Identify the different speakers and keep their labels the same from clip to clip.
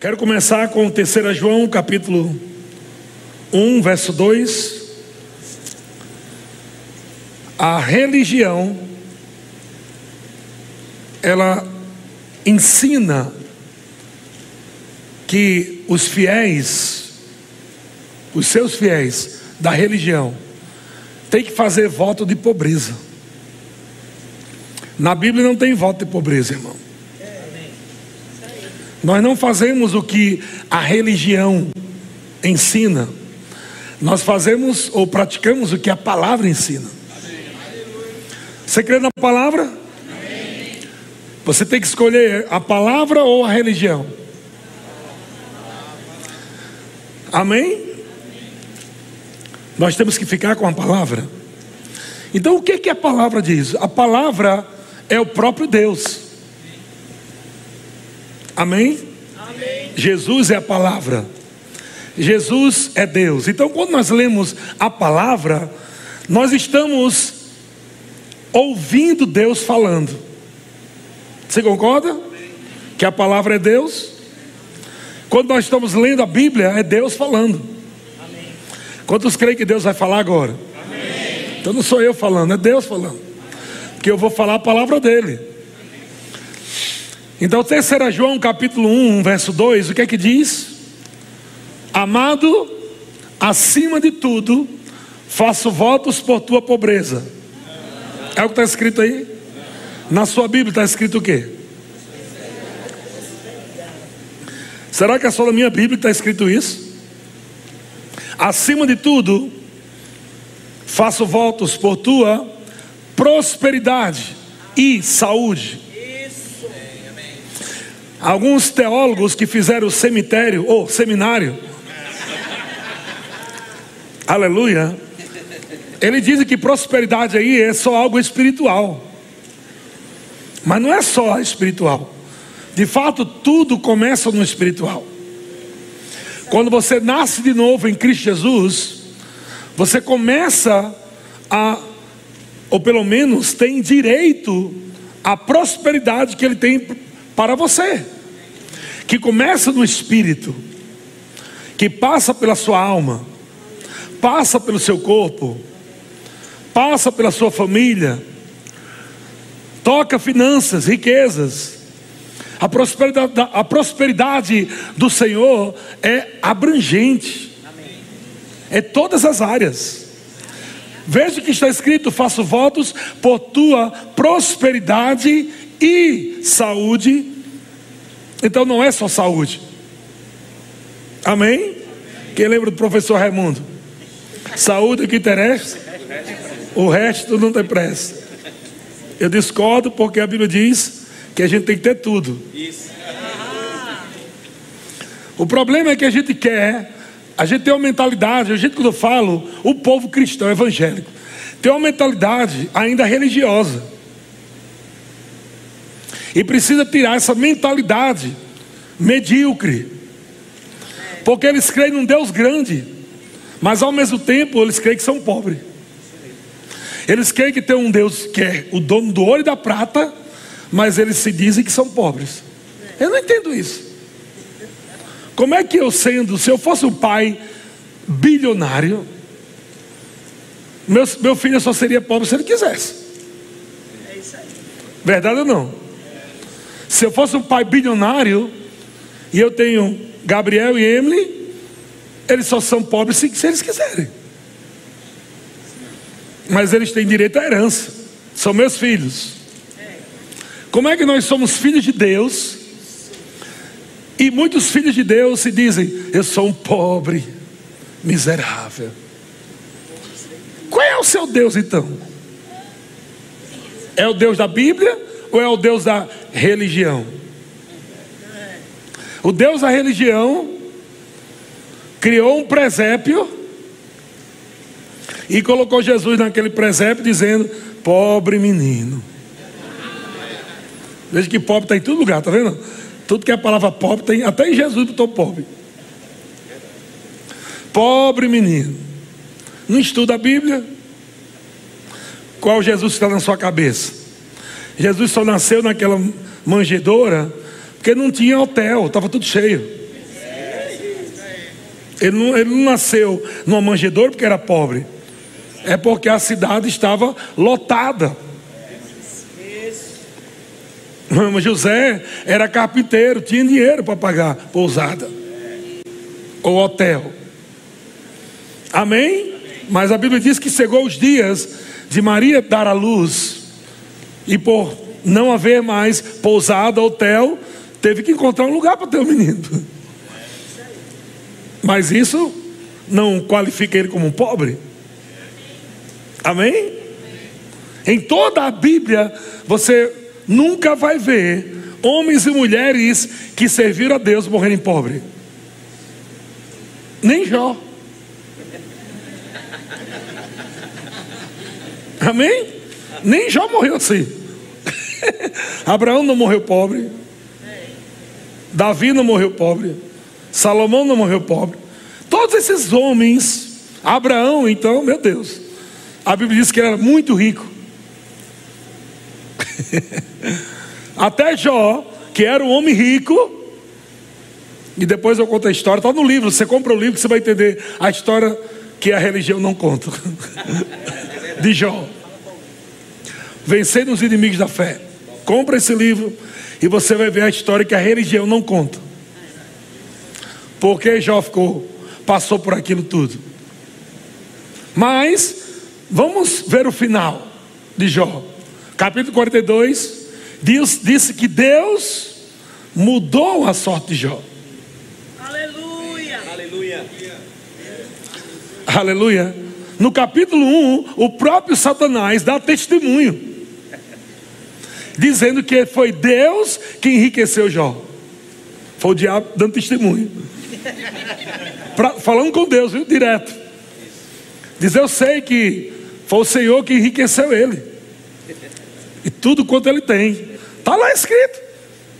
Speaker 1: Quero começar com 3 João, capítulo 1, verso 2. A religião, ela ensina que os fiéis, os seus fiéis da religião, têm que fazer voto de pobreza. Na Bíblia não tem voto de pobreza, irmão. Nós não fazemos o que a religião ensina, nós fazemos ou praticamos o que a palavra ensina. Você crê na palavra? Você tem que escolher a palavra ou a religião. Amém? Nós temos que ficar com a palavra. Então, o que, que a palavra diz? A palavra é o próprio Deus. Amém? Amém? Jesus é a palavra. Jesus é Deus. Então, quando nós lemos a palavra, nós estamos ouvindo Deus falando. Você concorda? Que a palavra é Deus? Quando nós estamos lendo a Bíblia, é Deus falando. Amém. Quantos creem que Deus vai falar agora? Amém. Então não sou eu falando, é Deus falando. Porque eu vou falar a palavra dele. Então, 3 João capítulo 1, verso 2, o que é que diz? Amado, acima de tudo, faço votos por tua pobreza. É o que está escrito aí? Na sua Bíblia está escrito o quê? Será que é só na minha Bíblia está escrito isso? Acima de tudo, faço votos por tua prosperidade e saúde Alguns teólogos que fizeram cemitério ou seminário, aleluia, ele diz que prosperidade aí é só algo espiritual, mas não é só espiritual. De fato, tudo começa no espiritual. Quando você nasce de novo em Cristo Jesus, você começa a, ou pelo menos tem direito à prosperidade que Ele tem para você, que começa no espírito, que passa pela sua alma, passa pelo seu corpo, passa pela sua família, toca finanças, riquezas. A prosperidade, a prosperidade do Senhor é abrangente, é todas as áreas. Veja que está escrito: faço votos por tua prosperidade e saúde. Então não é só saúde. Amém? Quem lembra do professor Raimundo? Saúde é o que interessa, o resto não tem pressa. Eu discordo porque a Bíblia diz que a gente tem que ter tudo. O problema é que a gente quer, a gente tem uma mentalidade, a gente quando eu falo, o povo cristão evangélico, tem uma mentalidade ainda religiosa. E precisa tirar essa mentalidade medíocre. Porque eles creem num Deus grande, mas ao mesmo tempo eles creem que são pobres. Eles creem que tem um Deus que é o dono do ouro e da prata, mas eles se dizem que são pobres. Eu não entendo isso. Como é que eu sendo, se eu fosse um pai bilionário, meu, meu filho só seria pobre se ele quisesse. Verdade ou não? Se eu fosse um pai bilionário e eu tenho Gabriel e Emily, eles só são pobres se, se eles quiserem. Mas eles têm direito à herança. São meus filhos. Como é que nós somos filhos de Deus? E muitos filhos de Deus se dizem: Eu sou um pobre, miserável. Qual é o seu Deus então? É o Deus da Bíblia ou é o Deus da religião? O Deus da religião criou um presépio e colocou Jesus naquele presépio dizendo: Pobre menino. Veja que pobre está em todo lugar, tá vendo? Tudo que é a palavra pobre tem, até em Jesus botou pobre. Pobre menino. Não estuda a Bíblia? Qual Jesus está na sua cabeça? Jesus só nasceu naquela manjedoura porque não tinha hotel, estava tudo cheio. Ele não, ele não nasceu numa manjedoura porque era pobre. É porque a cidade estava lotada. Mas José era carpinteiro, tinha dinheiro para pagar pousada ou hotel. Amém? Mas a Bíblia diz que chegou os dias de Maria dar à luz, e por não haver mais pousada, hotel, teve que encontrar um lugar para ter o menino. Mas isso não qualifica ele como um pobre. Amém? Em toda a Bíblia, você nunca vai ver homens e mulheres que serviram a Deus morrerem pobres. Nem Jó. Amém? Nem Jó morreu assim. Abraão não morreu pobre. Davi não morreu pobre. Salomão não morreu pobre. Todos esses homens, Abraão, então, meu Deus, a Bíblia diz que ele era muito rico. Até Jó, que era um homem rico, e depois eu conto a história, está no livro. Você compra o livro você vai entender a história que a religião não conta. De Jó. Vencendo os inimigos da fé. Compra esse livro e você vai ver a história que a religião não conta. Porque Jó ficou, passou por aquilo tudo. Mas, vamos ver o final de Jó. Capítulo 42, Deus disse que Deus mudou a sorte de Jó. Aleluia. No capítulo 1, o próprio Satanás dá testemunho, dizendo que foi Deus que enriqueceu Jó. Foi o diabo dando testemunho, pra, falando com Deus, viu? Direto. Diz: Eu sei que foi o Senhor que enriqueceu ele, e tudo quanto ele tem, está lá escrito.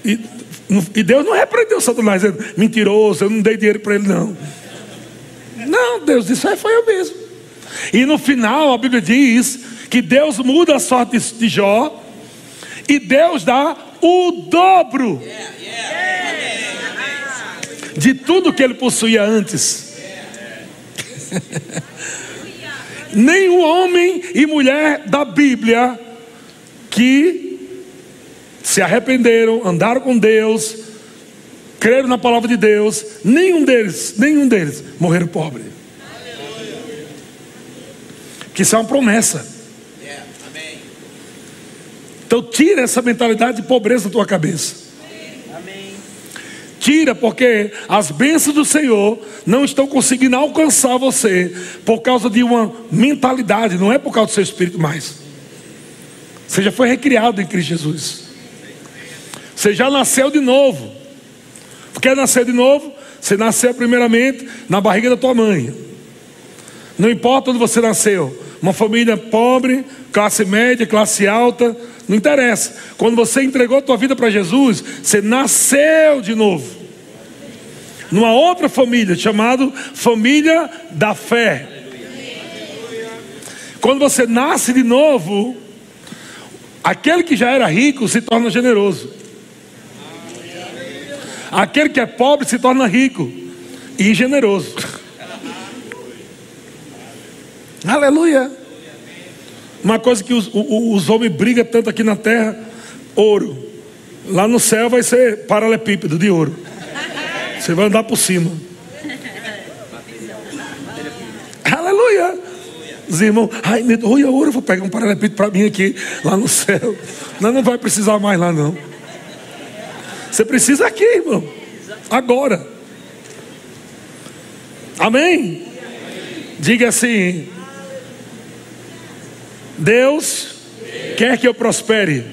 Speaker 1: E, e Deus não repreendeu Satanás, dizendo, mentiroso, eu não dei dinheiro para ele, não. Não, Deus disse, é, foi eu mesmo. E no final a Bíblia diz que Deus muda a sorte de Jó e Deus dá o dobro de tudo que ele possuía antes. Nenhum homem e mulher da Bíblia que se arrependeram, andaram com Deus, creram na palavra de Deus, nenhum deles, nenhum deles morreram pobre. Que isso é uma promessa. Então tira essa mentalidade de pobreza da tua cabeça. Tira, porque as bênçãos do Senhor não estão conseguindo alcançar você por causa de uma mentalidade, não é por causa do seu espírito mais. Você já foi recriado em Cristo Jesus. Você já nasceu de novo. Quer nascer de novo? Você nasceu primeiramente na barriga da tua mãe. Não importa onde você nasceu, uma família pobre, classe média, classe alta, não interessa. Quando você entregou a tua vida para Jesus, você nasceu de novo. Numa outra família, chamada família da fé. Quando você nasce de novo, aquele que já era rico se torna generoso. Aquele que é pobre se torna rico e generoso. Aleluia. Uma coisa que os, os, homens brigam tanto aqui na terra: ouro. Lá no céu vai ser paralelepípedo de ouro. Você vai andar por cima. Aleluia. Os irmãos, ai, meu Deus, ouro, vou pegar um paralelepípedo para mim aqui, lá no céu. Não, não vai precisar mais lá, não. Você precisa aqui, irmão. Agora. Amém? Diga assim: Deus quer que eu prospere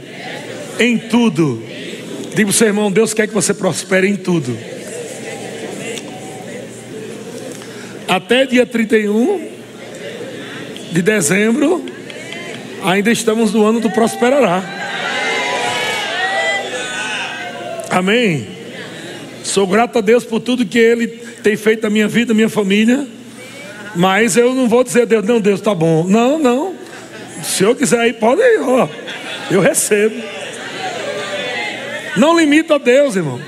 Speaker 1: em tudo. Diga para o seu irmão: Deus quer que você prospere em tudo. Até dia 31 de dezembro, ainda estamos no ano do prosperará. Amém? Sou grato a Deus por tudo que Ele tem feito na minha vida, minha família. Mas eu não vou dizer a Deus, não, Deus está bom. Não, não. Se eu quiser ir, pode ir, ó. Eu recebo. Não limita a Deus, irmão.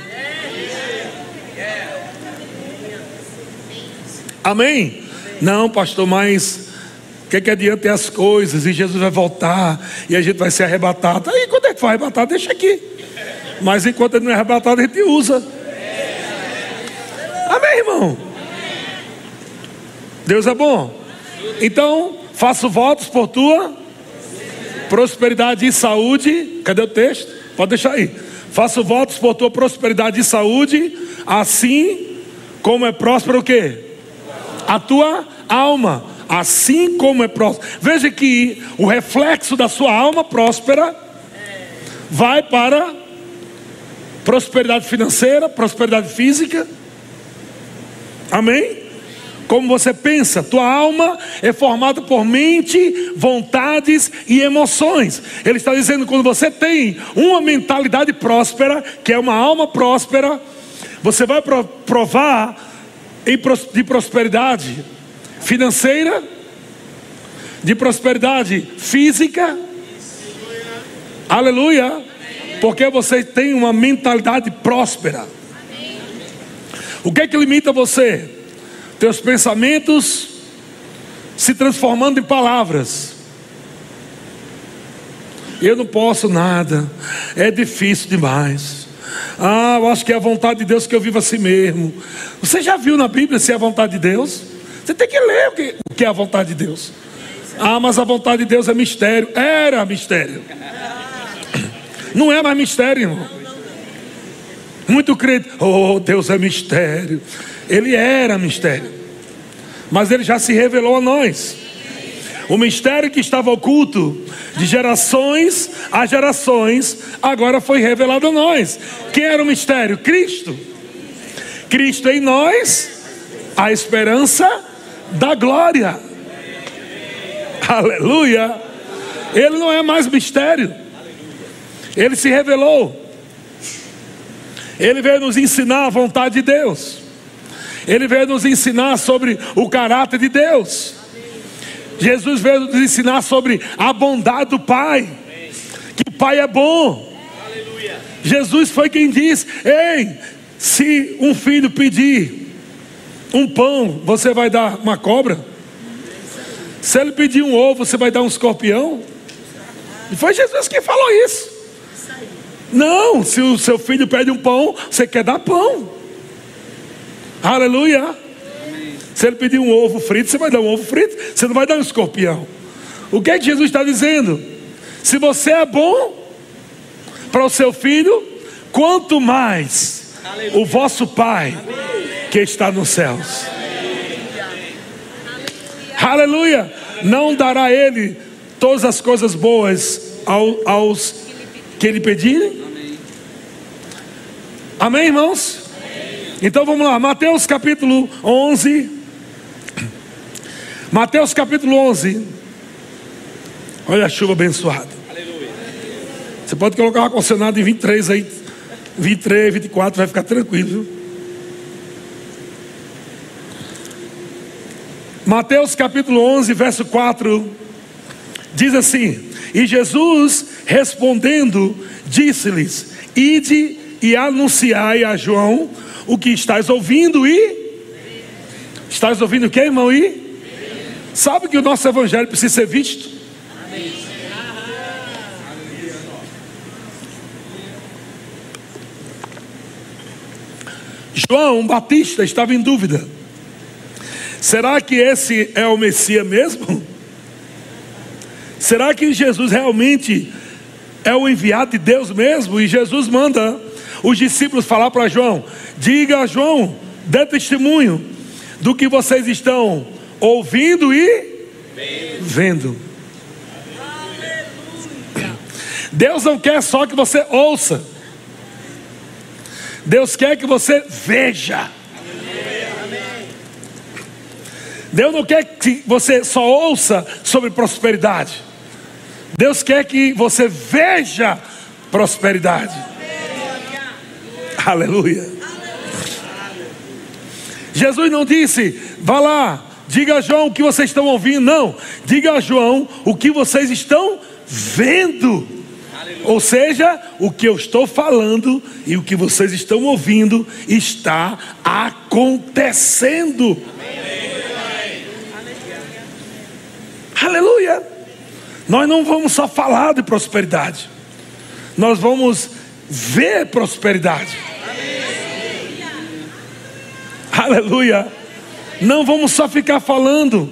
Speaker 1: Amém? Não, pastor, mas o que, que adianta as coisas e Jesus vai voltar e a gente vai ser arrebatado? Aí quando é que vai arrebatar? Deixa aqui. Mas enquanto ele não é arrebatado, a gente usa. Amém, irmão? Deus é bom. Então, faço votos por tua prosperidade e saúde. Cadê o texto? Pode deixar aí. Faço votos por tua prosperidade e saúde, assim como é próspero o quê? A tua alma, assim como é próspero. Veja que o reflexo da sua alma próspera vai para prosperidade financeira, prosperidade física. Amém? Como você pensa, tua alma é formada por mente, vontades e emoções. Ele está dizendo quando você tem uma mentalidade próspera, que é uma alma próspera, você vai provar de prosperidade financeira, de prosperidade física. Aleluia! Porque você tem uma mentalidade próspera. O que é que limita você? Teus pensamentos se transformando em palavras. Eu não posso nada, é difícil demais. Ah, eu acho que é a vontade de Deus que eu vivo assim mesmo. Você já viu na Bíblia se é a vontade de Deus? Você tem que ler o que, o que é a vontade de Deus. Ah, mas a vontade de Deus é mistério. Era mistério. Não é mais mistério, irmão. Muito crente, oh, Deus é mistério. Ele era mistério, mas ele já se revelou a nós. O mistério que estava oculto de gerações a gerações, agora foi revelado a nós. Quem era o mistério? Cristo. Cristo em nós, a esperança da glória. Aleluia. Ele não é mais mistério. Ele se revelou. Ele veio nos ensinar a vontade de Deus. Ele veio nos ensinar sobre o caráter de Deus. Jesus veio nos ensinar sobre a bondade do Pai. Que o Pai é bom. Jesus foi quem disse: Ei, se um filho pedir um pão, você vai dar uma cobra? Se ele pedir um ovo, você vai dar um escorpião? E foi Jesus que falou isso. Não, se o seu filho pede um pão, você quer dar pão. Aleluia. Se ele pedir um ovo frito, você vai dar um ovo frito, você não vai dar um escorpião. O que é que Jesus está dizendo? Se você é bom para o seu filho, quanto mais Aleluia. o vosso Pai que está nos céus. Aleluia. Aleluia. Não dará ele todas as coisas boas aos que lhe pedirem? Amém, irmãos? Então vamos lá, Mateus capítulo 11. Mateus capítulo 11. Olha a chuva abençoada. Aleluia. Você pode colocar o ar-condicionado em 23 aí. 23, 24, vai ficar tranquilo. Mateus capítulo 11, verso 4. Diz assim: E Jesus respondendo, disse-lhes: Ide e anunciai a João o que estás ouvindo e. Estás ouvindo o que, irmão? E. Sabe que o nosso evangelho precisa ser visto? João Batista estava em dúvida: será que esse é o Messias mesmo? Será que Jesus realmente é o enviado de Deus mesmo? E Jesus manda os discípulos falar para João: diga a João, dê testemunho do que vocês estão ouvindo e vendo. Deus não quer só que você ouça, Deus quer que você veja. Deus não quer que você só ouça sobre prosperidade. Deus quer que você veja prosperidade. Aleluia. Jesus não disse, vá lá, diga a João o que vocês estão ouvindo. Não, diga a João o que vocês estão vendo. Ou seja, o que eu estou falando e o que vocês estão ouvindo está acontecendo. Amém. Aleluia! Nós não vamos só falar de prosperidade, nós vamos ver prosperidade. Aleluia! Não vamos só ficar falando,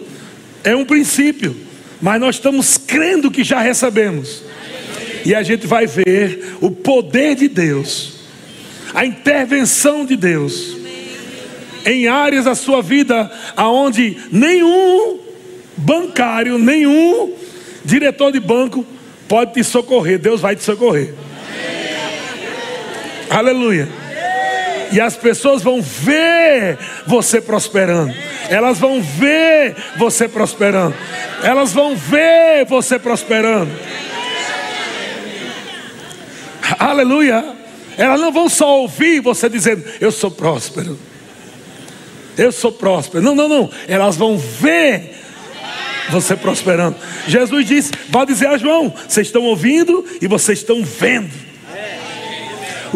Speaker 1: é um princípio, mas nós estamos crendo que já recebemos. E a gente vai ver o poder de Deus, a intervenção de Deus em áreas da sua vida aonde nenhum bancário, nenhum diretor de banco pode te socorrer. Deus vai te socorrer. Aleluia. E as pessoas vão ver você prosperando. Elas vão ver você prosperando. Elas vão ver você prosperando. Aleluia. Elas não vão só ouvir você dizendo: Eu sou próspero. Eu sou próspero. Não, não, não. Elas vão ver você prosperando. Jesus disse: Vai dizer a João: Vocês estão ouvindo e vocês estão vendo.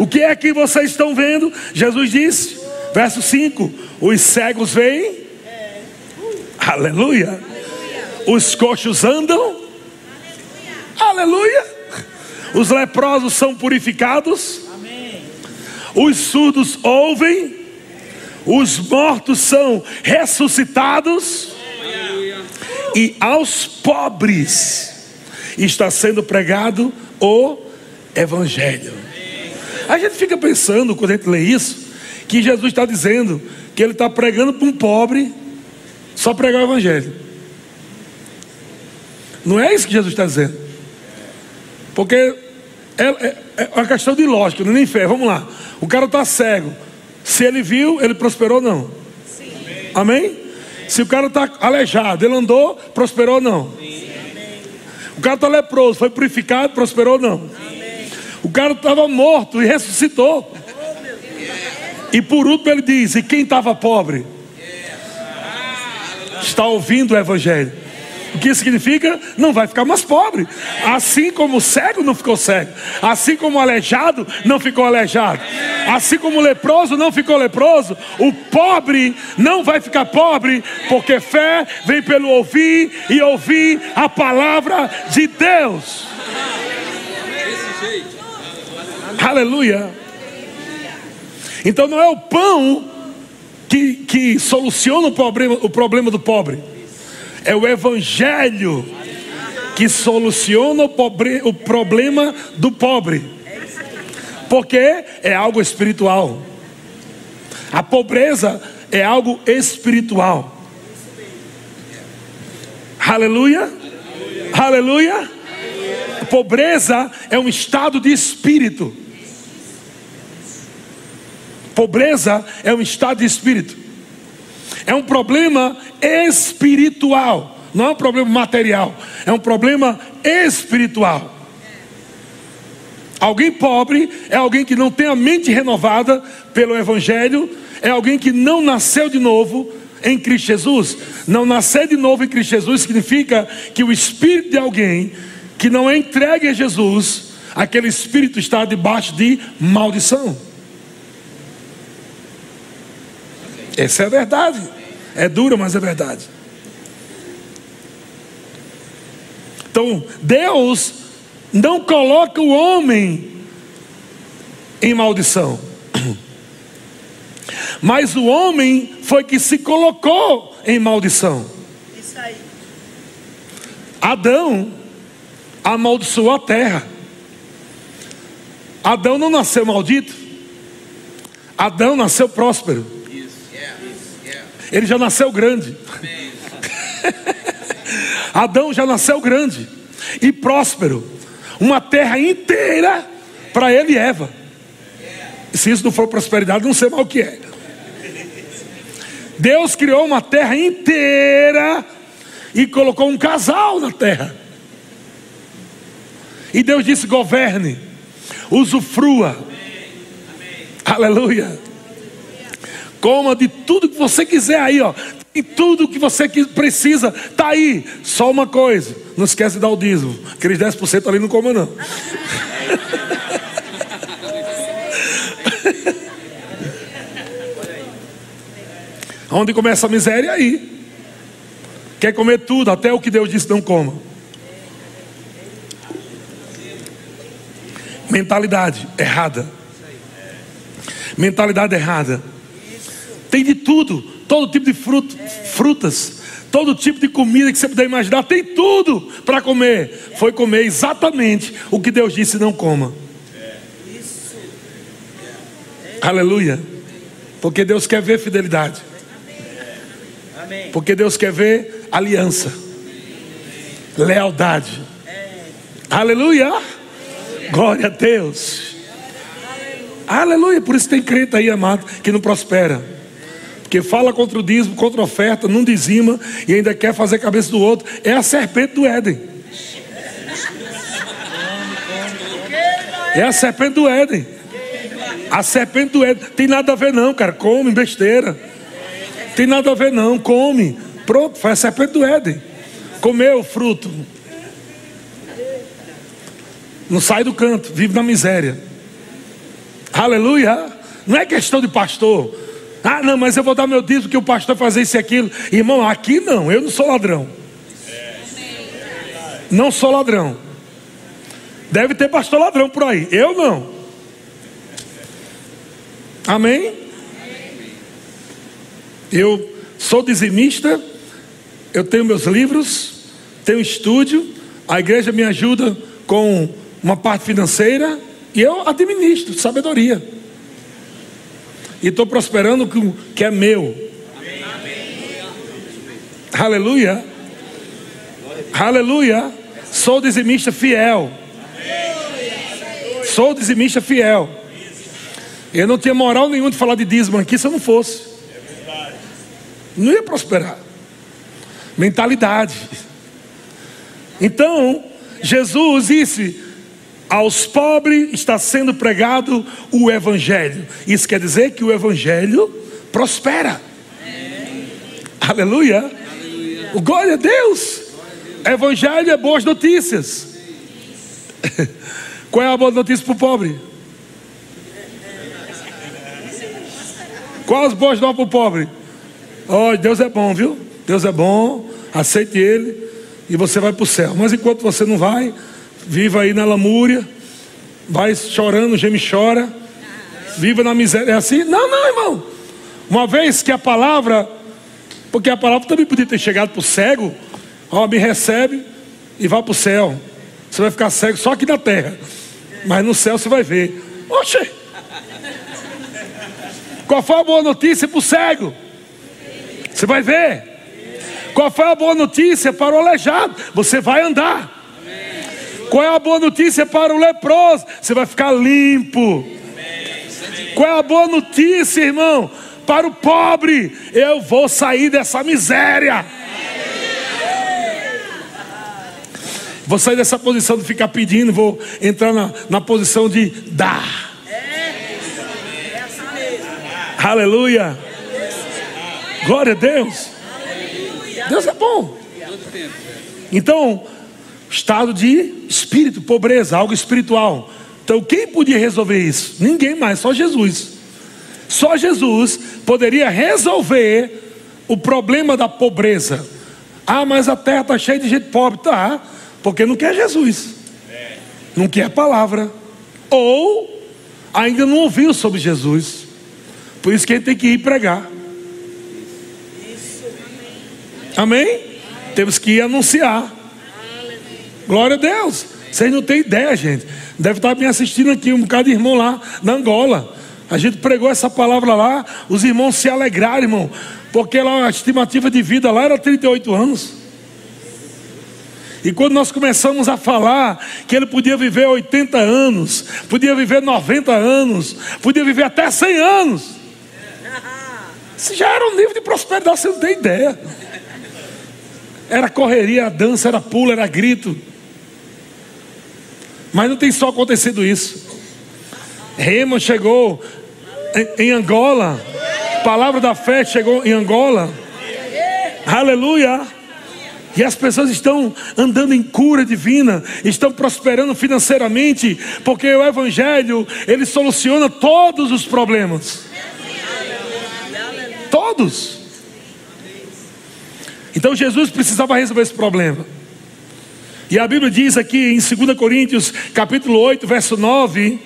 Speaker 1: O que é que vocês estão vendo? Jesus disse, verso 5: Os cegos veem, aleluia. Os coxos andam, aleluia. Os leprosos são purificados, os surdos ouvem, os mortos são ressuscitados, e aos pobres está sendo pregado o Evangelho. A gente fica pensando, quando a gente lê isso, que Jesus está dizendo que ele está pregando para um pobre só pregar o Evangelho. Não é isso que Jesus está dizendo. Porque é, é, é uma questão de lógica, não é nem fé. Vamos lá. O cara está cego. Se ele viu, ele prosperou ou não? Sim. Amém? Se o cara está aleijado, ele andou, prosperou ou não? Sim. O cara está leproso, foi purificado, prosperou ou não? O cara estava morto e ressuscitou. E por último ele diz: E quem estava pobre? Está ouvindo o Evangelho. O que significa? Não vai ficar mais pobre. Assim como o cego não ficou cego, assim como o aleijado não ficou aleijado, assim como o leproso não ficou leproso, o pobre não vai ficar pobre, porque fé vem pelo ouvir e ouvir a palavra de Deus. Aleluia. Então não é o pão que, que soluciona o problema, o problema do pobre, é o Evangelho que soluciona o, pobre, o problema do pobre, porque é algo espiritual. A pobreza é algo espiritual. Aleluia. Aleluia. A pobreza é um estado de espírito. Pobreza é um estado de espírito. É um problema espiritual, não é um problema material, é um problema espiritual. Alguém pobre é alguém que não tem a mente renovada pelo Evangelho, é alguém que não nasceu de novo em Cristo Jesus. Não nascer de novo em Cristo Jesus significa que o espírito de alguém que não é entregue a Jesus, aquele espírito está debaixo de maldição. Essa é a verdade. É dura, mas é verdade. Então, Deus não coloca o homem em maldição. Mas o homem foi que se colocou em maldição. Isso aí. Adão amaldiçoou a terra. Adão não nasceu maldito. Adão nasceu próspero. Ele já nasceu grande. Adão já nasceu grande e próspero. Uma terra inteira para ele e Eva. Se isso não for prosperidade, não sei mal o que é. Deus criou uma terra inteira e colocou um casal na terra. E Deus disse: governe, usufrua. Aleluia. Coma de tudo que você quiser aí, ó. E tudo que você precisa, tá aí. Só uma coisa, não esquece de dar o dízimo. Aqueles 10% ali não coma não. Onde começa a miséria aí. Quer comer tudo, até o que Deus disse não coma. Mentalidade errada. Mentalidade errada. Tem de tudo, todo tipo de fruto, frutas, todo tipo de comida que você puder imaginar, tem tudo para comer. Foi comer exatamente o que Deus disse não coma. Aleluia. Porque Deus quer ver fidelidade. Porque Deus quer ver aliança, lealdade. Aleluia. Glória a Deus. Aleluia. Por isso tem crente aí, amado, que não prospera. Porque fala contra o dízimo, contra a oferta, não dizima e ainda quer fazer a cabeça do outro. É a serpente do Éden. É a serpente do Éden. A serpente do Éden. Tem nada a ver, não, cara. Come besteira. Tem nada a ver, não. Come. Pronto, foi a serpente do Éden. Comeu o fruto. Não sai do canto, vive na miséria. Aleluia. Não é questão de pastor. Ah, não, mas eu vou dar meu dízimo que o pastor fazer isso e aquilo. Irmão, aqui não, eu não sou ladrão. Não sou ladrão. Deve ter pastor ladrão por aí. Eu não. Amém? Eu sou dizimista, eu tenho meus livros, tenho estúdio, a igreja me ajuda com uma parte financeira e eu administro, sabedoria. E estou prosperando com o que é meu. Aleluia. Aleluia. Sou dizimista fiel. Sou dizimista fiel. Eu não tinha moral nenhuma de falar de dízimo aqui se eu não fosse. Não ia prosperar. Mentalidade. Então, Jesus disse: aos pobres está sendo pregado o Evangelho. Isso quer dizer que o Evangelho prospera. Aleluia. Aleluia. Glória a Deus. Evangelho é boas notícias. Qual é a boa notícia para o pobre? Qual as boas novas para o pobre? Oh, Deus é bom, viu? Deus é bom, aceite Ele e você vai para o céu. Mas enquanto você não vai, viva aí na lamúria, vai chorando, geme chora, viva na miséria. É assim? Não, não, irmão. Uma vez que a palavra, porque a palavra também podia ter chegado para o cego, ó, me recebe e vá para o céu. Você vai ficar cego só aqui na terra, mas no céu você vai ver. Oxe! Qual foi a boa notícia para o cego? Você vai ver. Qual foi a boa notícia para o aleijado? Você vai andar. Qual é a boa notícia para o leproso? Você vai ficar limpo. Qual é a boa notícia, irmão? Para o pobre, eu vou sair dessa miséria. Vou sair dessa posição de ficar pedindo, vou entrar na, na posição de dar. Aleluia. Glória a Deus. Deus é bom. Então, estado de espírito, pobreza, algo espiritual. Então, quem podia resolver isso? Ninguém mais, só Jesus. Só Jesus poderia resolver o problema da pobreza. Ah, mas a terra está cheia de gente pobre. Tá, porque não quer Jesus, não quer a palavra, ou ainda não ouviu sobre Jesus. Por isso que ele tem que ir pregar. Amém? Temos que ir anunciar. Glória a Deus. Vocês não têm ideia, gente. Deve estar me assistindo aqui um bocado de irmão lá na Angola. A gente pregou essa palavra lá, os irmãos se alegraram, irmão, porque lá a estimativa de vida lá era 38 anos. E quando nós começamos a falar que ele podia viver 80 anos, podia viver 90 anos, podia viver até 100 anos, isso já era um nível de prosperidade, você não tem ideia. Era correria, era dança, era pulo, era grito. Mas não tem só acontecido isso. Rema chegou em, em Angola. Palavra da fé chegou em Angola. Aleluia. E as pessoas estão andando em cura divina, estão prosperando financeiramente, porque o Evangelho, ele soluciona todos os problemas. Todos. Então Jesus precisava resolver esse problema. E a Bíblia diz aqui em 2 Coríntios, capítulo 8, verso 9,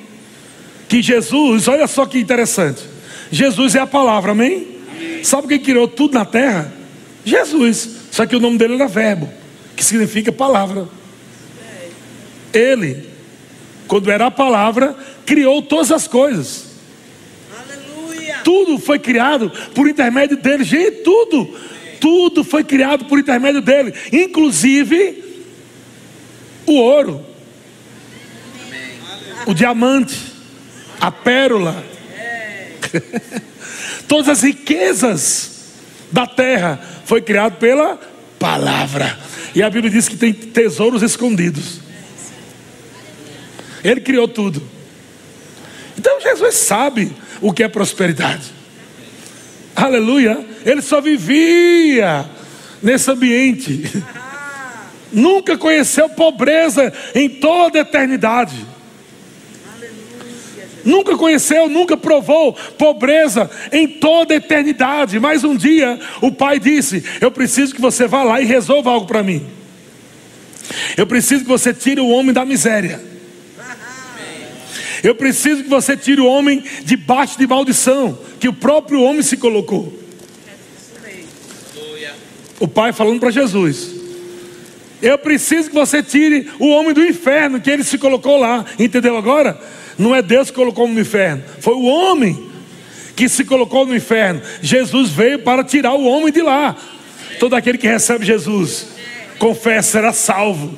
Speaker 1: que Jesus, olha só que interessante. Jesus é a palavra, amém? amém. Sabe quem criou tudo na terra? Jesus. Só que o nome dele era verbo, que significa palavra. Ele, quando era a palavra, criou todas as coisas. Aleluia. Tudo foi criado por intermédio dele. Gente, tudo. Tudo foi criado por intermédio dele, inclusive o ouro, o diamante, a pérola, todas as riquezas da terra foi criado pela palavra. E a Bíblia diz que tem tesouros escondidos. Ele criou tudo. Então Jesus sabe o que é prosperidade. Aleluia. Ele só vivia nesse ambiente. Nunca conheceu pobreza em toda a eternidade. Nunca conheceu, nunca provou pobreza em toda a eternidade. Mas um dia o pai disse: Eu preciso que você vá lá e resolva algo para mim. Eu preciso que você tire o homem da miséria. Eu preciso que você tire o homem debaixo de maldição que o próprio homem se colocou. O pai falando para Jesus: Eu preciso que você tire o homem do inferno que ele se colocou lá. Entendeu agora? Não é Deus que colocou no inferno, foi o homem que se colocou no inferno. Jesus veio para tirar o homem de lá. Todo aquele que recebe Jesus, confessa, será salvo.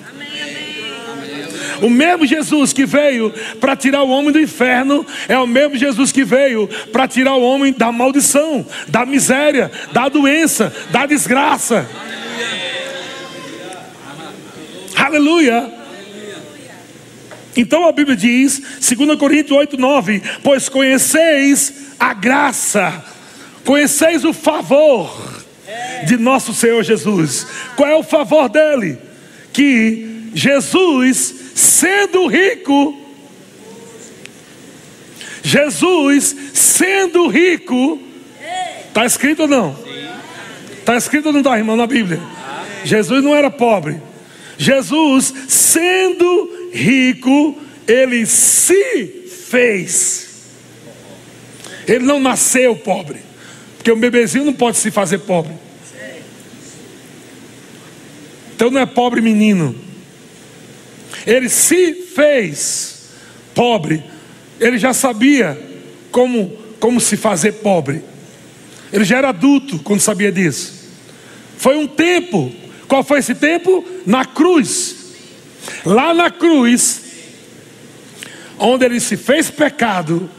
Speaker 1: O mesmo Jesus que veio para tirar o homem do inferno é o mesmo Jesus que veio para tirar o homem da maldição, da miséria, da doença, da desgraça. Aleluia. Então a Bíblia diz, 2 Coríntios 8, 9: Pois conheceis a graça, conheceis o favor de nosso Senhor Jesus. Qual é o favor dele? Que Jesus, sendo rico, Jesus, sendo rico, está escrito ou não? Está escrito ou não está, irmão, na Bíblia? Jesus não era pobre. Jesus, sendo rico, ele se fez. Ele não nasceu pobre, porque um bebezinho não pode se fazer pobre. Então não é pobre menino. Ele se fez pobre. Ele já sabia como, como se fazer pobre. Ele já era adulto quando sabia disso. Foi um tempo. Qual foi esse tempo? Na cruz. Lá na cruz, onde ele se fez pecado,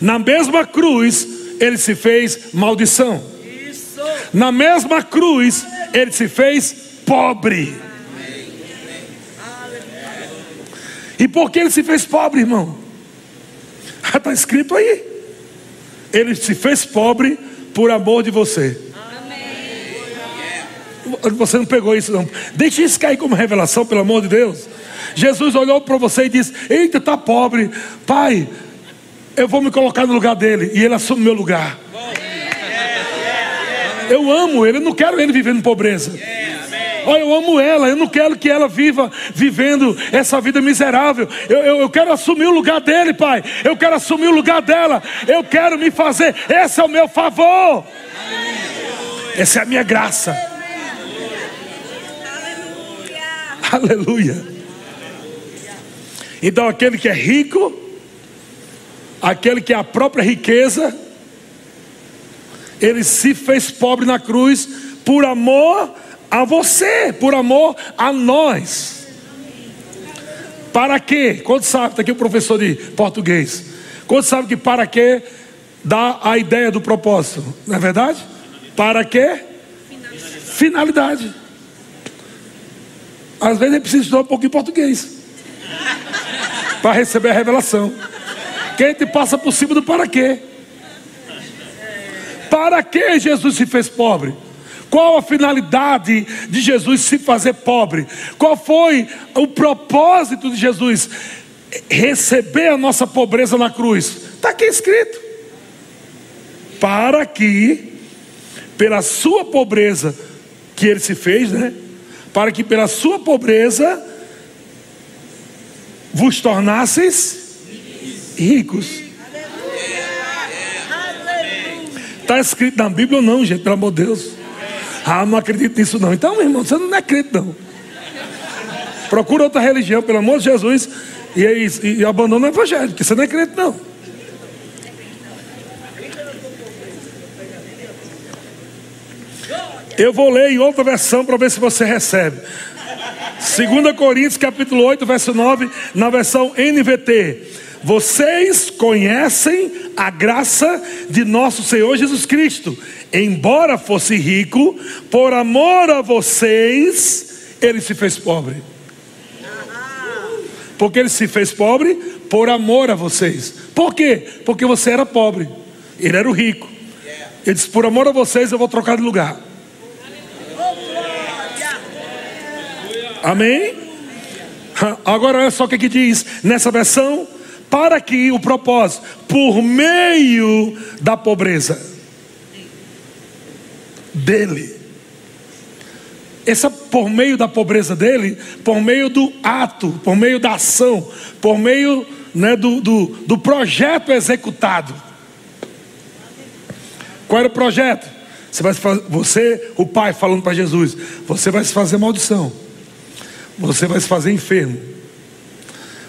Speaker 1: na mesma cruz, ele se fez maldição. Na mesma cruz, ele se fez pobre. E por que ele se fez pobre, irmão? Está escrito aí. Ele se fez pobre por amor de você. Você não pegou isso, não. Deixe isso cair como revelação, pelo amor de Deus. Jesus olhou para você e disse: Eita, está pobre. Pai, eu vou me colocar no lugar dele. E ele assume meu lugar. Eu amo ele, eu não quero ele vivendo pobreza. Olha, eu amo ela, eu não quero que ela viva vivendo essa vida miserável. Eu, eu, eu, quero assumir o lugar dele, pai. Eu quero assumir o lugar dela. Eu quero me fazer. Esse é o meu favor. Essa é a minha graça. Aleluia. Então, aquele que é rico, aquele que é a própria riqueza, ele se fez pobre na cruz por amor a você, por amor a nós. Para quê? Quando sabe, está aqui o professor de português. Quando sabe que para quê dá a ideia do propósito, não é verdade? Para quê? Finalidade. Finalidade. Às vezes é preciso estudar um pouquinho português para receber a revelação. Quem te passa por cima do para quê? Para que Jesus se fez pobre? Qual a finalidade de Jesus se fazer pobre? Qual foi o propósito de Jesus receber a nossa pobreza na cruz? Está aqui escrito. Para que, pela sua pobreza, que ele se fez, né? Para que pela sua pobreza vos tornasseis ricos. Está escrito na Bíblia ou não, gente, pelo amor de Deus. Ah, não acredito nisso não. Então, meu irmão, você não é crente não. Procura outra religião, pelo amor de Jesus, e, e, e abandona o evangelho, porque você não é crente não. Eu vou ler em outra versão para ver se você recebe. 2 Coríntios capítulo 8, verso 9, na versão NVT. Vocês conhecem a graça de nosso Senhor Jesus Cristo. Embora fosse rico, por amor a vocês, ele se fez pobre. Porque ele se fez pobre por amor a vocês. Por quê? Porque você era pobre, ele era o rico. Ele disse: Por amor a vocês, eu vou trocar de lugar. Amém? Agora olha só o que, que diz nessa versão. Para que o propósito, por meio da pobreza dele, essa por meio da pobreza dele, por meio do ato, por meio da ação, por meio né, do, do, do projeto executado. Qual era o projeto? Você, vai, você o pai falando para Jesus: Você vai se fazer maldição. Você vai se fazer enfermo.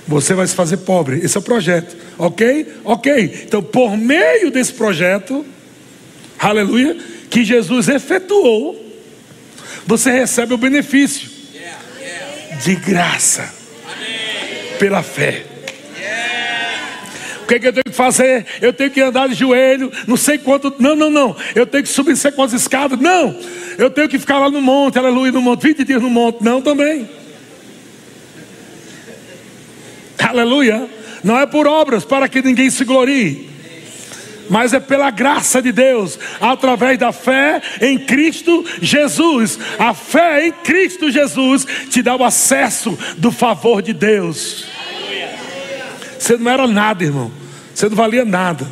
Speaker 1: Você vai se fazer pobre. Esse é o projeto. Ok? Ok. Então, por meio desse projeto, aleluia, que Jesus efetuou, você recebe o benefício de graça pela fé. O que, é que, eu tenho que fazer? Eu tenho que andar de joelho, não sei quanto. Não, não, não. Eu tenho que subir não sei quantas escadas. Não. Eu tenho que ficar lá no monte, aleluia, no monte, 20 dias no monte. Não, também. Aleluia. Não é por obras para que ninguém se glorie, mas é pela graça de Deus, através da fé em Cristo Jesus. A fé em Cristo Jesus te dá o acesso do favor de Deus. Você não era nada, irmão. Você não valia nada.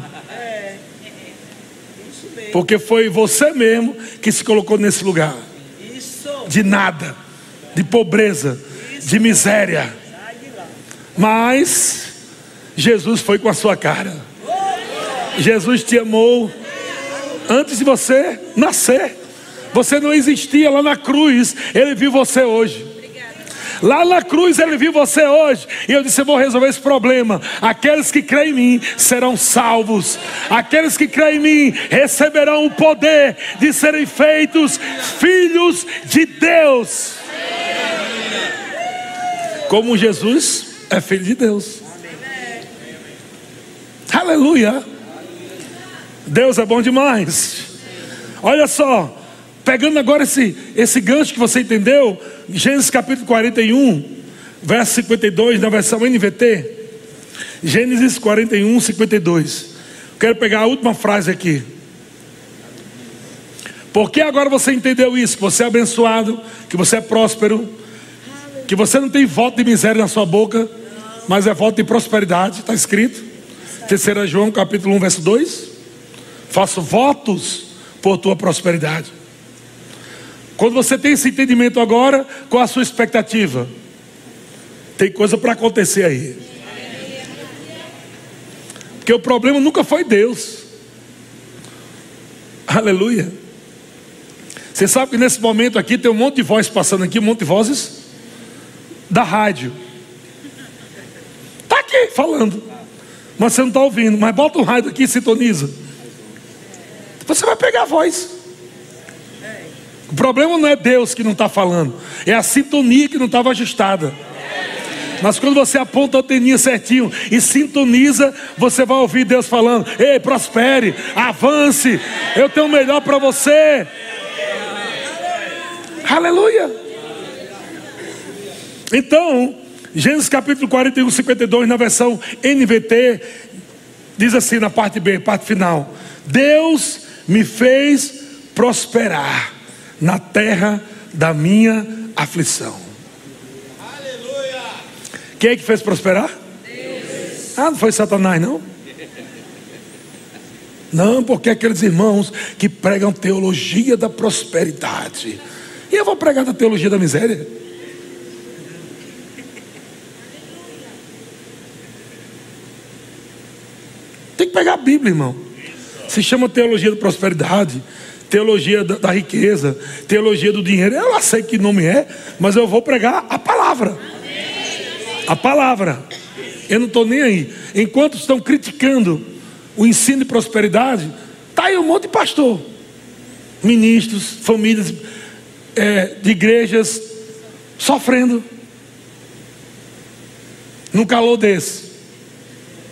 Speaker 1: Porque foi você mesmo que se colocou nesse lugar. De nada, de pobreza, de miséria mas Jesus foi com a sua cara. Jesus te amou antes de você nascer. Você não existia lá na cruz, Ele viu você hoje. Lá na cruz ele viu você hoje. E eu disse: Eu vou resolver esse problema. Aqueles que creem em mim serão salvos. Aqueles que creem em mim receberão o poder de serem feitos filhos de Deus. Como Jesus é filho de Deus. Aleluia. Deus é bom demais. Olha só, pegando agora esse, esse gancho que você entendeu, Gênesis capítulo 41, verso 52, na versão NVT. Gênesis 41, 52. Quero pegar a última frase aqui. Porque agora você entendeu isso? Que você é abençoado, que você é próspero, que você não tem voto de miséria na sua boca, mas é voto de prosperidade, está escrito. Terceira João capítulo 1, verso 2. Faço votos por tua prosperidade. Quando você tem esse entendimento agora, qual a sua expectativa? Tem coisa para acontecer aí. Porque o problema nunca foi Deus. Aleluia. Você sabe que nesse momento aqui tem um monte de voz passando aqui, um monte de vozes da rádio. Falando. Mas você não está ouvindo. Mas bota o rádio aqui e sintoniza. Você vai pegar a voz. O problema não é Deus que não está falando, é a sintonia que não estava ajustada. Mas quando você aponta a anteninha certinho e sintoniza, você vai ouvir Deus falando: Ei, prospere, avance, eu tenho o melhor para você. Aleluia. Então, Gênesis capítulo 41, 52, na versão NVT, diz assim na parte B, parte final: Deus me fez prosperar na terra da minha aflição. Aleluia! Quem é que fez prosperar? Deus. Ah, não foi Satanás, não? Não, porque aqueles irmãos que pregam teologia da prosperidade E eu vou pregar da teologia da miséria? Tem que pegar a Bíblia, irmão. Se chama teologia da prosperidade, teologia da, da riqueza, teologia do dinheiro. Eu não sei que nome é, mas eu vou pregar a palavra. A palavra. Eu não estou nem aí. Enquanto estão criticando o ensino de prosperidade, está aí um monte de pastor, ministros, famílias é, de igrejas sofrendo. Num calor desse.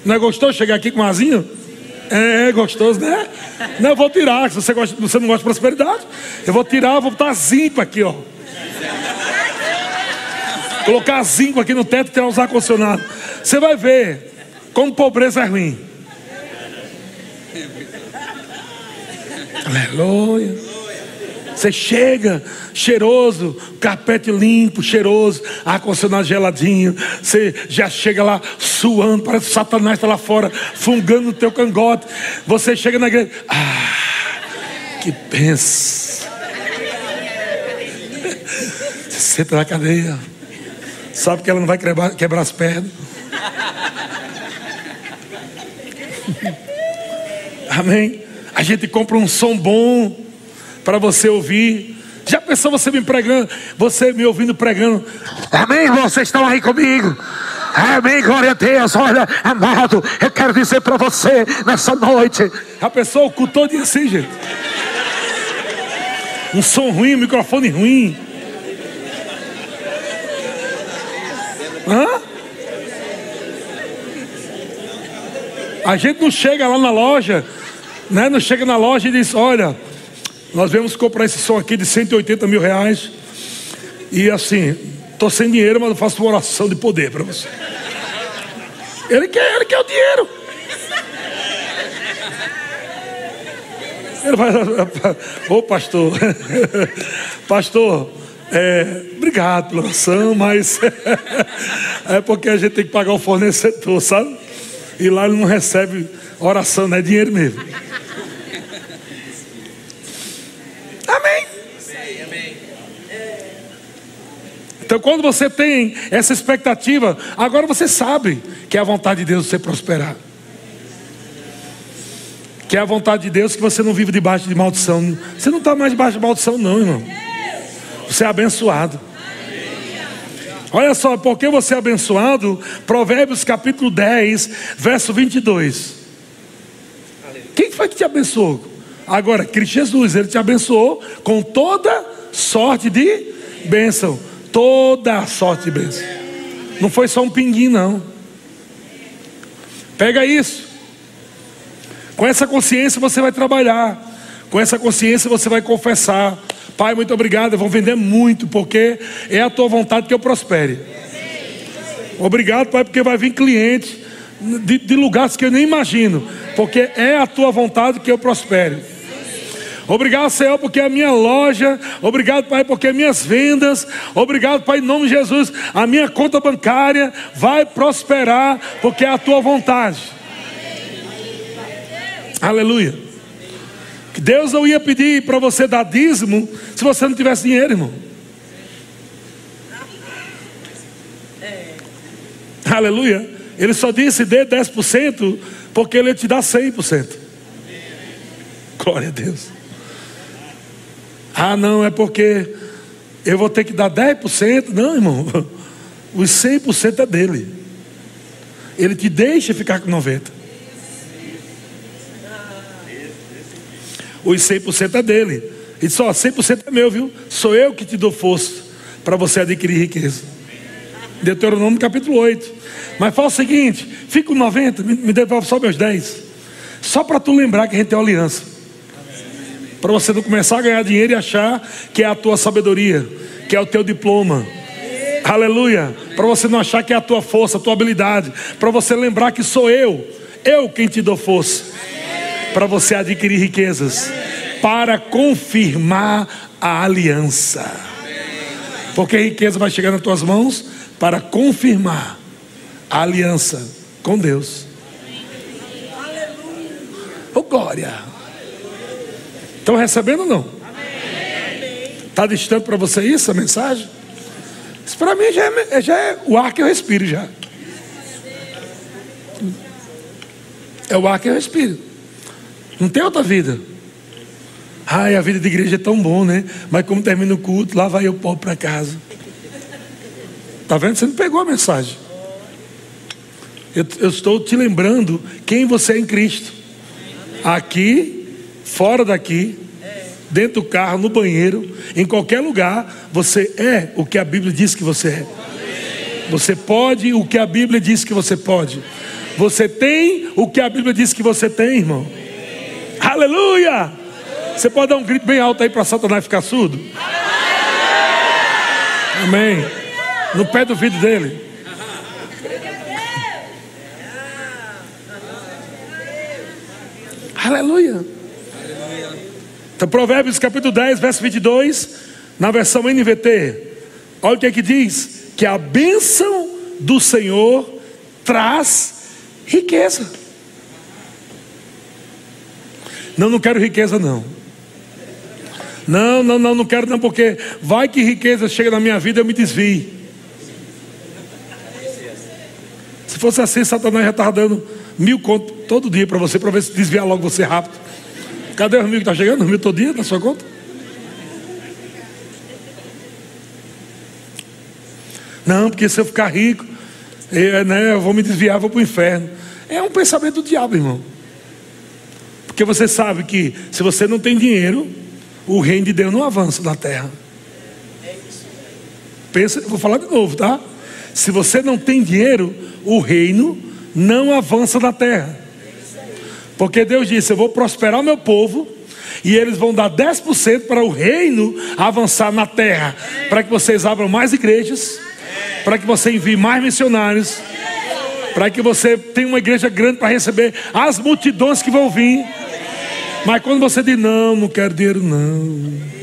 Speaker 1: Não é gostoso chegar aqui com um asinho? É, é gostoso, né? Não, eu vou tirar. Se você, gosta, você não gosta de prosperidade, eu vou tirar, vou botar zinco aqui, ó. Colocar zinco aqui no teto e tirar os ar-condicionado. Você vai ver como pobreza é ruim. Aleluia. Você chega cheiroso, carpete limpo, cheiroso, ar-condicionado geladinho. Você já chega lá suando, parece que o Satanás está lá fora, fungando no teu cangote. Você chega na igreja, ah, que pensa. Você senta na cadeia, sabe que ela não vai quebrar, quebrar as pernas. Amém? A gente compra um som bom para você ouvir. Já pensou você me pregando, você me ouvindo pregando? Amém, vocês estão aí comigo. Amém, glória a Deus. Olha, amado, eu quero dizer para você nessa noite. A pessoa ocultou de assim, gente. Um som ruim, um microfone ruim. Hã? A gente não chega lá na loja, né? Não chega na loja e diz: Olha, nós vamos comprar esse som aqui de 180 mil reais. E assim, estou sem dinheiro, mas eu faço uma oração de poder para você. Ele quer, ele quer o dinheiro. Ele vai, ô pastor, pastor, é, obrigado pela oração, mas é porque a gente tem que pagar o fornecedor, sabe? E lá ele não recebe oração, não é dinheiro mesmo. Então, quando você tem essa expectativa, agora você sabe que é a vontade de Deus você prosperar. Que é a vontade de Deus que você não vive debaixo de maldição. Você não está mais debaixo de maldição, não, irmão. Você é abençoado. Olha só, porque você é abençoado, Provérbios capítulo 10, verso 22. Quem foi que te abençoou? Agora, Cristo Jesus, ele te abençoou com toda sorte de bênção toda a sorte de bênção. Não foi só um pinguim, não. Pega isso. Com essa consciência você vai trabalhar. Com essa consciência você vai confessar. Pai, muito obrigado. Eu vou vender muito, porque é a tua vontade que eu prospere. Obrigado, Pai, porque vai vir cliente de, de lugares que eu nem imagino. Porque é a tua vontade que eu prospere. Obrigado, Senhor, porque a minha loja, obrigado, Pai, porque minhas vendas, obrigado, Pai, em nome de Jesus, a minha conta bancária vai prosperar, porque é a tua vontade. Aleluia. Que Deus não ia pedir para você dar dízimo se você não tivesse dinheiro, irmão. Aleluia. Ele só disse dê 10% porque ele te dá 100%. Glória a Deus. Ah, não, é porque eu vou ter que dar 10%. Não, irmão. Os 100% é dele. Ele te deixa ficar com 90%. Os 100% é dele. E só 100% é meu, viu? Sou eu que te dou força para você adquirir riqueza. Deuteronômio capítulo 8. Mas fala o seguinte: fica com 90, me devolve só meus 10. Só para tu lembrar que a gente tem aliança. Para você não começar a ganhar dinheiro e achar que é a tua sabedoria, que é o teu diploma. Aleluia. Para você não achar que é a tua força, a tua habilidade. Para você lembrar que sou eu, eu quem te dou força. Para você adquirir riquezas. Para confirmar a aliança. Porque a riqueza vai chegar nas tuas mãos para confirmar a aliança com Deus. Oh glória! Estão recebendo ou não? Está distante para você isso, a mensagem? Isso para mim já é, já é o ar que eu respiro já. É o ar que eu respiro. Não tem outra vida. Ai, a vida de igreja é tão bom, né? Mas como termina o culto, lá vai eu pobre para casa. Tá vendo? Você não pegou a mensagem. Eu, eu, estou te lembrando quem você é em Cristo. Aqui, fora daqui, dentro do carro, no banheiro, em qualquer lugar, você é o que a Bíblia diz que você é. Você pode o que a Bíblia diz que você pode. Você tem o que a Bíblia diz que você tem, irmão. Aleluia! Você pode dar um grito bem alto aí para Satanás ficar surdo? Amém. No pé do vidro dele. Aleluia. Então, Provérbios capítulo 10, verso 22, na versão NVT. Olha o que é que diz: que a bênção do Senhor traz riqueza. Não, não quero riqueza, não. Não, não, não, não quero não, porque vai que riqueza chega na minha vida eu me desvie. Se fosse assim, Satanás já estava dando mil contos todo dia para você, para ver se desviar logo você rápido. Cadê os mil que está chegando? Os mil todo dia na sua conta? Não, porque se eu ficar rico, eu, né, eu vou me desviar, vou para o inferno. É um pensamento do diabo, irmão. Porque você sabe que se você não tem dinheiro, o reino de Deus não avança na terra. Pensa, vou falar de novo, tá? Se você não tem dinheiro, o reino não avança na terra. Porque Deus disse: Eu vou prosperar o meu povo, e eles vão dar 10% para o reino avançar na terra, para que vocês abram mais igrejas, para que você envie mais missionários, para que você tenha uma igreja grande para receber as multidões que vão vir. Mas quando você diz não, não quero dinheiro, não.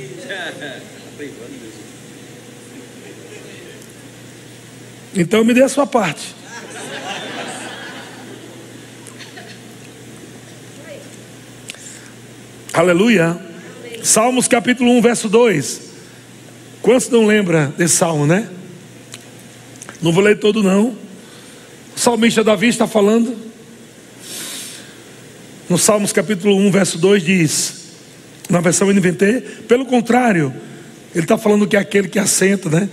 Speaker 1: Então me dê a sua parte. Aleluia. Salmos capítulo 1, verso 2. Quantos não lembra desse salmo, né? Não vou ler todo não. O salmista Davi está falando no Salmos capítulo 1, verso 2 diz, na versão NVT, pelo contrário, ele está falando que é aquele que assenta, né?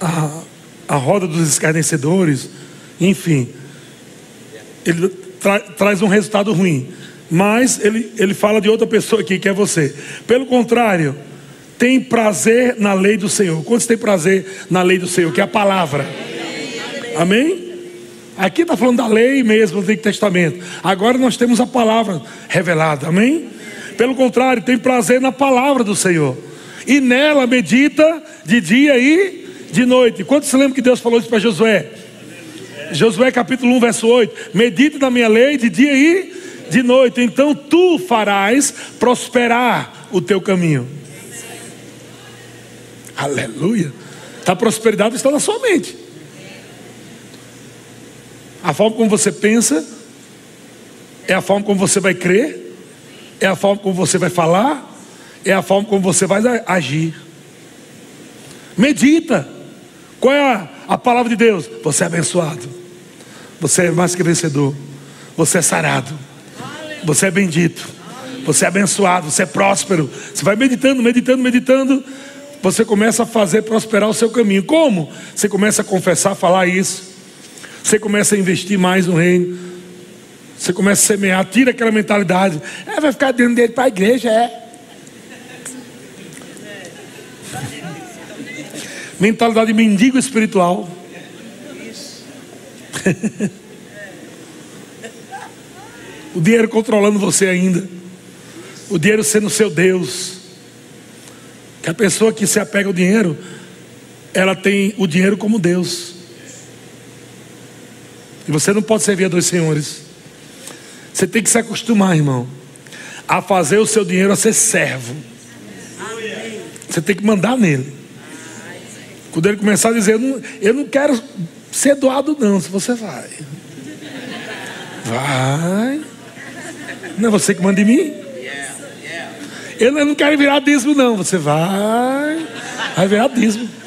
Speaker 1: A, a roda dos escarnecedores, enfim, ele tra, traz um resultado ruim. Mas ele, ele fala de outra pessoa aqui, que é você. Pelo contrário, tem prazer na lei do Senhor. Quantos tem prazer na lei do Senhor? Que é a palavra. Amém? Aqui está falando da lei mesmo do Antigo Testamento. Agora nós temos a palavra revelada, amém? Pelo contrário, tem prazer na palavra do Senhor. E nela medita de dia e de noite. Quantos se lembram que Deus falou isso para Josué? Josué capítulo 1, verso 8: Medita na minha lei de dia e de noite, então tu farás prosperar o teu caminho. Aleluia. A prosperidade está na sua mente. A forma como você pensa é a forma como você vai crer, é a forma como você vai falar, é a forma como você vai agir. Medita. Qual é a, a palavra de Deus? Você é abençoado. Você é mais que vencedor. Você é sarado. Você é bendito. Você é abençoado. Você é próspero. Você vai meditando, meditando, meditando. Você começa a fazer prosperar o seu caminho. Como? Você começa a confessar, falar isso. Você começa a investir mais no reino. Você começa a semear, tira aquela mentalidade. É, vai ficar dentro dele para a igreja, é. mentalidade de mendigo espiritual. o dinheiro controlando você ainda. O dinheiro sendo seu Deus. Que a pessoa que se apega ao dinheiro, ela tem o dinheiro como Deus. E você não pode servir a dois senhores. Você tem que se acostumar, irmão, a fazer o seu dinheiro a ser servo. Você tem que mandar nele. Quando ele começar a dizer, eu não, eu não quero ser doado, não, se você vai. Vai. Não é você que manda em mim? Eu não quero virar dízimo, não. Você vai, vai virar dízimo.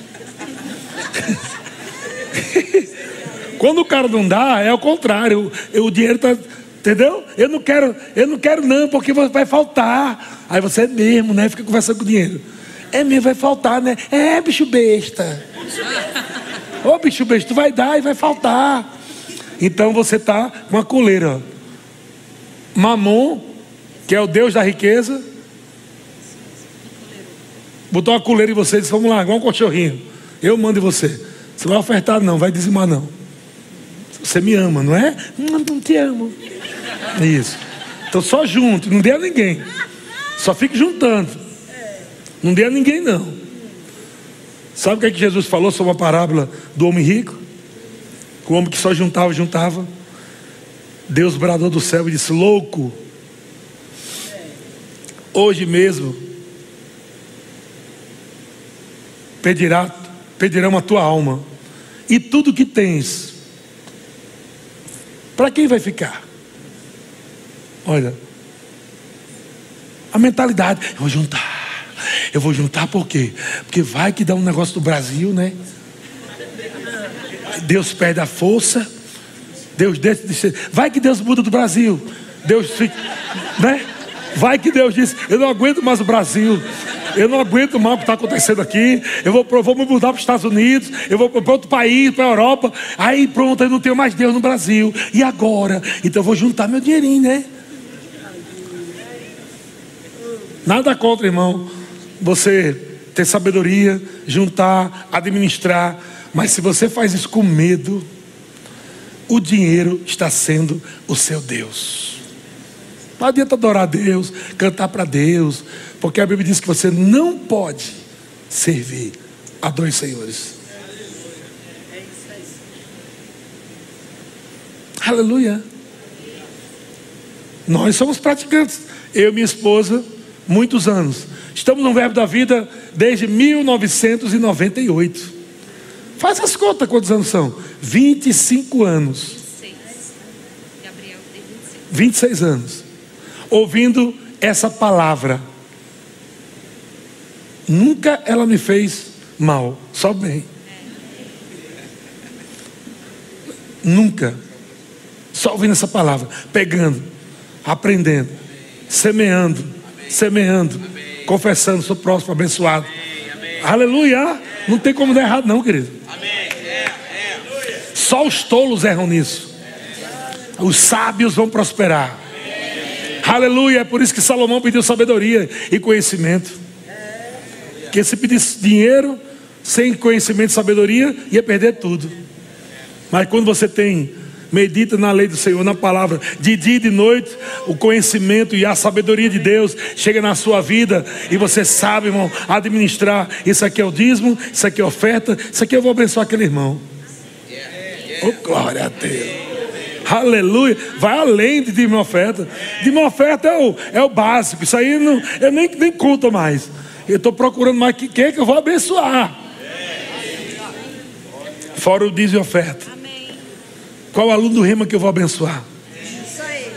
Speaker 1: Quando o cara não dá, é o contrário. O dinheiro está. Entendeu? Eu não quero, eu não quero, não, porque vai faltar. Aí você é mesmo, né? Fica conversando com o dinheiro. É mesmo, vai faltar, né? É, bicho besta. Ô bicho besta, tu vai dar e vai faltar. Então você está com a coleira. Mamon, que é o Deus da riqueza, botou uma coleira em você e disse: Vamos lá, igual um cachorrinho. Eu mando em você. Você vai ofertar, não, vai dizimar, não. Você me ama, não é? Não, não te amo. Isso. Então só junto, não dê a ninguém. Só fique juntando. Não dê a ninguém, não. Sabe o que, é que Jesus falou sobre a parábola do homem rico? O homem que só juntava, juntava. Deus bradou do céu e disse: Louco, hoje mesmo pedirá, pedirão a tua alma, e tudo que tens, para quem vai ficar? Olha, a mentalidade, eu vou juntar. Eu vou juntar por quê? Porque vai que dá um negócio do Brasil, né? Deus perde a força. Deus deixa de ser. Vai que Deus muda do Brasil. Deus fica, né? Vai que Deus diz: Eu não aguento mais o Brasil. Eu não aguento mais o que está acontecendo aqui. Eu vou, vou me mudar para os Estados Unidos. Eu vou para outro país, para a Europa. Aí pronto, eu não tenho mais Deus no Brasil. E agora? Então eu vou juntar meu dinheirinho, né? Nada contra, irmão você ter sabedoria, juntar, administrar, mas se você faz isso com medo, o dinheiro está sendo o seu Deus. Não adianta adorar a Deus, cantar para Deus, porque a Bíblia diz que você não pode servir a dois senhores. Aleluia. Nós somos praticantes. Eu e minha esposa, muitos anos. Estamos no Verbo da Vida desde 1998. Faz as contas quantos anos são? 25 anos. 26 anos. Ouvindo essa palavra. Nunca ela me fez mal, só bem. Nunca. Só ouvindo essa palavra, pegando, aprendendo, semeando, semeando confessando, sou próximo, abençoado. Aleluia. Não tem como dar errado, não, querido. Só os tolos erram nisso. Os sábios vão prosperar. Aleluia. É por isso que Salomão pediu sabedoria e conhecimento. Porque se pedisse dinheiro, sem conhecimento e sabedoria, ia perder tudo. Mas quando você tem medita na lei do Senhor, na palavra, de dia e de noite, o conhecimento e a sabedoria de Deus chega na sua vida e você sabe, irmão, administrar. Isso aqui é o dízimo, isso aqui é oferta, isso aqui eu vou abençoar aquele irmão. Oh, glória a Deus. Aleluia. Vai além de uma oferta. De uma oferta é o, é o básico. Isso aí não, eu nem, nem conto mais. Eu estou procurando mais quem é que eu vou abençoar. Fora o dízimo e oferta. Qual aluno do rema que eu vou abençoar? Isso aí.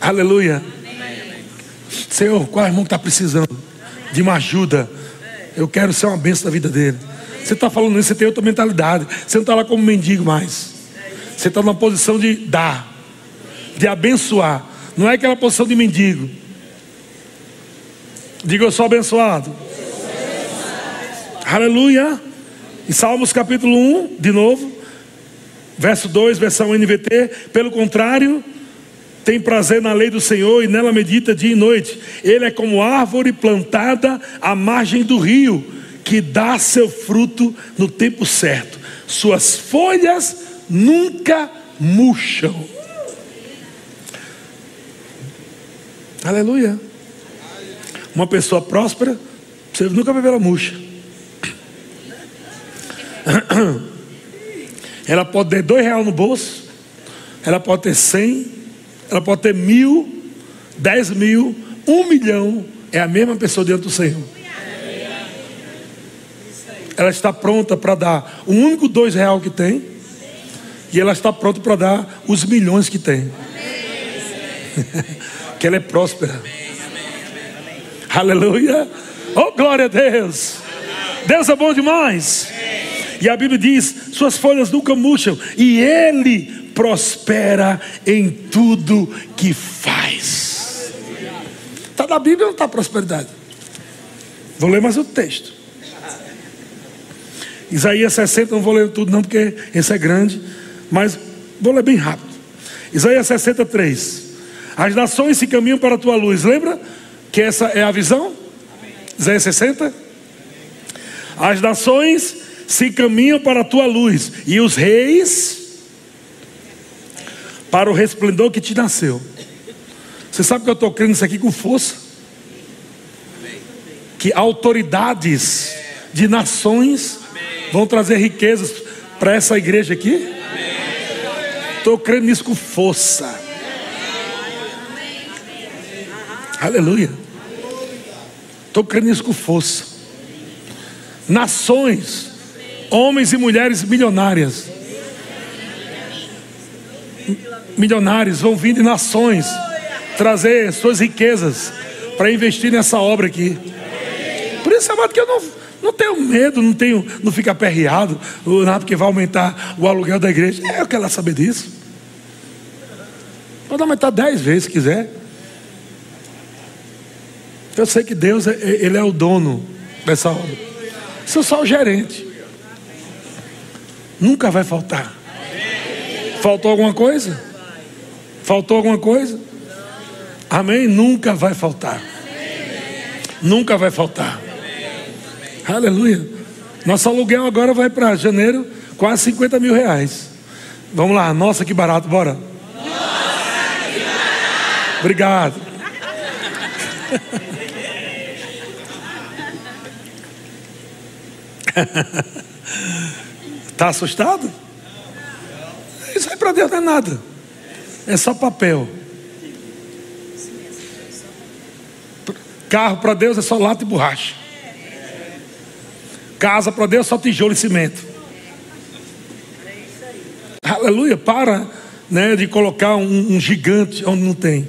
Speaker 1: Aleluia. Amém. Senhor, qual irmão que está precisando de uma ajuda? Eu quero ser uma bênção da vida dele. Você está falando isso, você tem outra mentalidade. Você não está lá como mendigo mais. Você está numa posição de dar, de abençoar. Não é aquela posição de mendigo. Diga eu sou abençoado. Aleluia. Em Salmos capítulo 1, de novo. Verso 2, versão NVT, pelo contrário, tem prazer na lei do Senhor e nela medita dia e noite. Ele é como árvore plantada à margem do rio, que dá seu fruto no tempo certo. Suas folhas nunca murcham. Aleluia. Uma pessoa próspera, você nunca vai ver ela murcha. Ela pode ter dois reais no bolso, ela pode ter cem, ela pode ter mil, dez mil, um milhão. É a mesma pessoa diante do Senhor. Ela está pronta para dar o único dois real que tem. E ela está pronta para dar os milhões que tem. que ela é próspera. Aleluia. Oh, glória a Deus. Deus é bom demais. E a Bíblia diz: suas folhas nunca murcham, e Ele prospera em tudo que faz. Está na Bíblia ou não está prosperidade? Vou ler mais o texto. Isaías 60, não vou ler tudo não, porque esse é grande, mas vou ler bem rápido. Isaías 63. As nações se caminham para a tua luz. Lembra que essa é a visão? Isaías 60. As nações se caminham para a tua luz, e os reis para o resplendor que te nasceu. Você sabe que eu estou crendo isso aqui com força? Que autoridades de nações vão trazer riquezas para essa igreja aqui? Estou crendo nisso com força. Aleluia. Estou crendo nisso com força. Nações, homens e mulheres milionárias. Milionários vão vir de nações trazer suas riquezas para investir nessa obra aqui. Por isso, amado, que eu não, não tenho medo, não tenho, não fico aperreado, nada porque vai aumentar o aluguel da igreja. É, eu quero saber disso. Pode aumentar dez vezes se quiser. Eu sei que Deus, Ele é o dono dessa obra. Sou só o gerente. Nunca vai faltar. Faltou alguma coisa? Faltou alguma coisa? Amém? Nunca vai faltar. Nunca vai faltar. Aleluia. Nosso aluguel agora vai para janeiro, quase 50 mil reais. Vamos lá, nossa que barato, bora. Barato. Obrigado. Está assustado? Isso aí para Deus não é nada. É só papel. Carro para Deus é só lata e borracha. Casa para Deus é só tijolo e cimento. Aleluia, para né, de colocar um, um gigante onde não tem.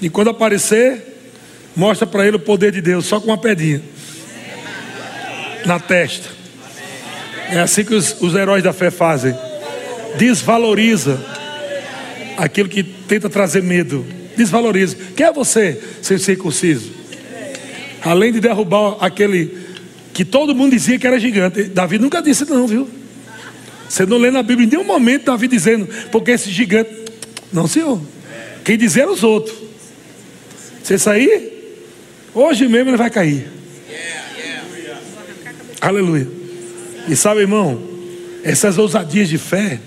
Speaker 1: E quando aparecer, mostra para ele o poder de Deus, só com uma pedrinha na testa. É assim que os, os heróis da fé fazem. Desvaloriza aquilo que tenta trazer medo. Desvaloriza. Quem é você, ser circunciso? Além de derrubar aquele que todo mundo dizia que era gigante. Davi nunca disse não, viu? Você não lê na Bíblia em nenhum momento Davi dizendo, porque esse gigante. Não, senhor. Quem dizia era os outros. Você sair, hoje mesmo ele vai cair. Aleluia. E sabe, irmão, essas ousadias de fé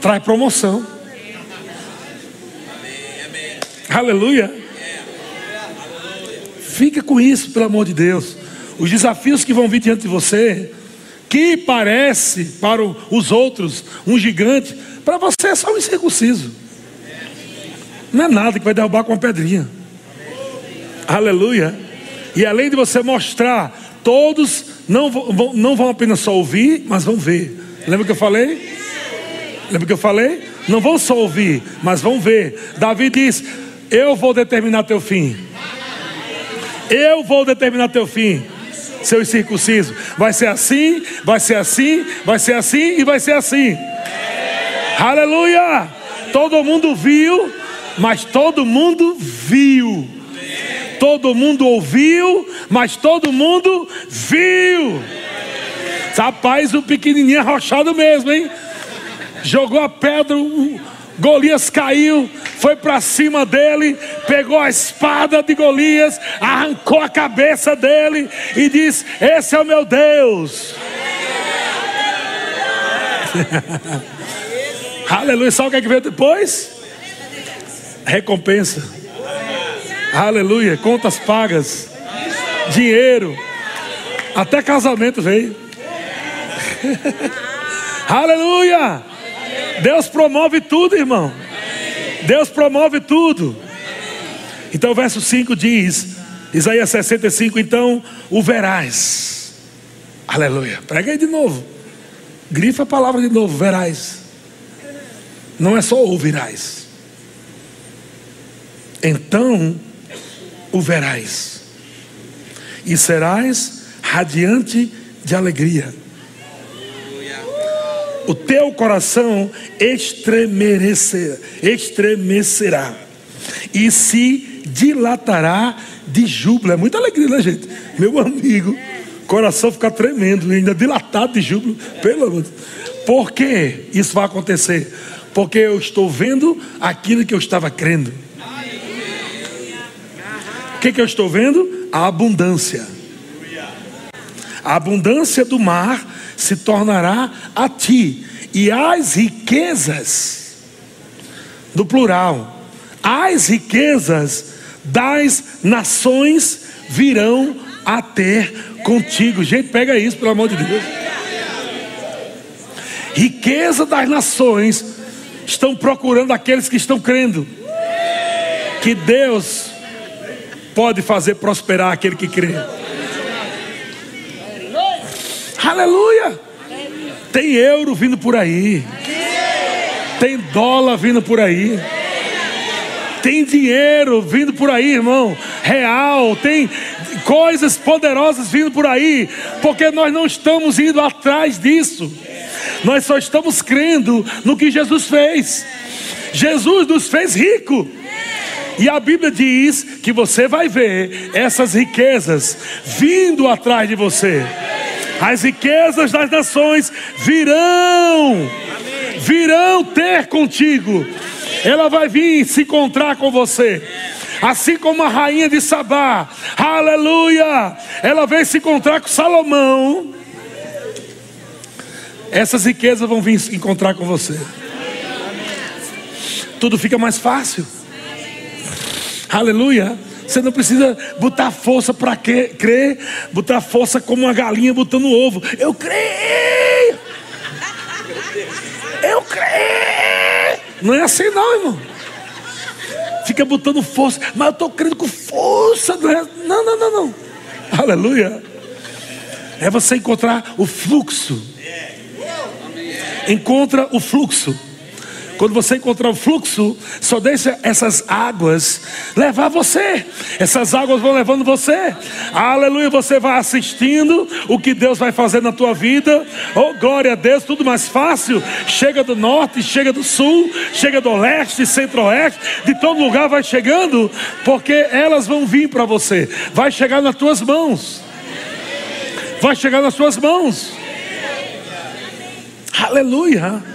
Speaker 1: traz promoção. Aleluia. Fica com isso, pelo amor de Deus. Os desafios que vão vir diante de você, que parece para os outros um gigante, para você é só um incircunciso. Não é nada que vai derrubar com uma pedrinha. Aleluia. E além de você mostrar, todos não vão, não vão apenas só ouvir, mas vão ver. Lembra que eu falei? Lembra que eu falei? Não vão só ouvir, mas vão ver. Davi diz: Eu vou determinar teu fim. Eu vou determinar teu fim. Seu circunciso. Vai ser assim, vai ser assim, vai ser assim e vai ser assim. Aleluia! Todo mundo viu, mas todo mundo viu. Todo mundo ouviu, mas todo mundo viu. Rapaz, o pequenininho arrochado mesmo, hein? Jogou a pedra, o Golias caiu, foi para cima dele, pegou a espada de Golias, arrancou a cabeça dele e disse: Esse é o meu Deus. Aleluia. Sabe o que, é que veio depois? Recompensa. Aleluia. Contas pagas. Dinheiro. Até casamento veio. Aleluia. Deus promove tudo, irmão. Deus promove tudo. Então o verso 5 diz, Isaías 65, então o verás. Aleluia. Prega aí de novo. Grifa a palavra de novo, verás. Não é só ouvirás. então o verás, e serás radiante de alegria. O teu coração estremecerá, e se dilatará de júbilo. É muita alegria, né, gente? Meu amigo, coração fica tremendo, ainda dilatado de júbilo, pelo amor de. Por que isso vai acontecer? Porque eu estou vendo aquilo que eu estava crendo. Que, que eu estou vendo? A abundância. A abundância do mar se tornará a ti, e as riquezas, no plural, as riquezas das nações virão a ter contigo. Gente, pega isso, pelo amor de Deus. Riqueza das nações estão procurando aqueles que estão crendo. Que Deus pode fazer prosperar aquele que crê. Aleluia! Tem euro vindo por aí. Tem dólar vindo por aí. Tem dinheiro vindo por aí, irmão. Real. Tem coisas poderosas vindo por aí. Porque nós não estamos indo atrás disso. Nós só estamos crendo no que Jesus fez. Jesus nos fez rico. E a Bíblia diz que você vai ver essas riquezas vindo atrás de você. As riquezas das nações virão, virão ter contigo. Ela vai vir se encontrar com você. Assim como a rainha de Sabá, aleluia, ela veio se encontrar com Salomão. Essas riquezas vão vir se encontrar com você. Tudo fica mais fácil. Aleluia. Você não precisa botar força para crer, botar força como uma galinha botando ovo. Eu creio. Eu creio. Não é assim não, irmão. Fica botando força, mas eu estou crendo com força. Não, é? não, não, não, não. Aleluia. É você encontrar o fluxo. Encontra o fluxo. Quando você encontrar o fluxo, só deixa essas águas levar você. Essas águas vão levando você. Aleluia, você vai assistindo o que Deus vai fazer na tua vida. Oh, glória a Deus, tudo mais fácil. Chega do norte, chega do sul, chega do leste, centro-oeste, de todo lugar vai chegando, porque elas vão vir para você. Vai chegar nas tuas mãos. Vai chegar nas tuas mãos. Aleluia.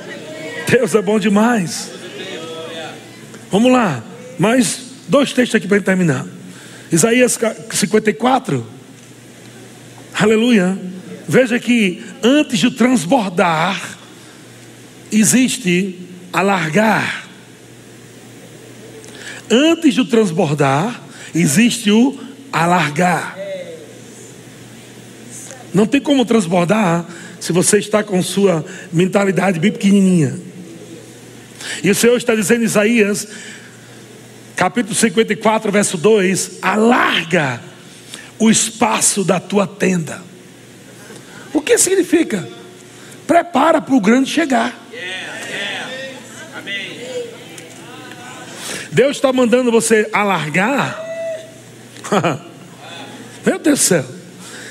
Speaker 1: Deus é bom demais. Vamos lá, mais dois textos aqui para terminar. Isaías 54. Aleluia. Veja que antes de transbordar, existe alargar. Antes de transbordar, existe o alargar. Não tem como transbordar se você está com sua mentalidade bem pequenininha. E o Senhor está dizendo em Isaías, capítulo 54, verso 2: alarga o espaço da tua tenda. O que significa? Prepara para o grande chegar. Deus está mandando você alargar. Meu Deus do céu.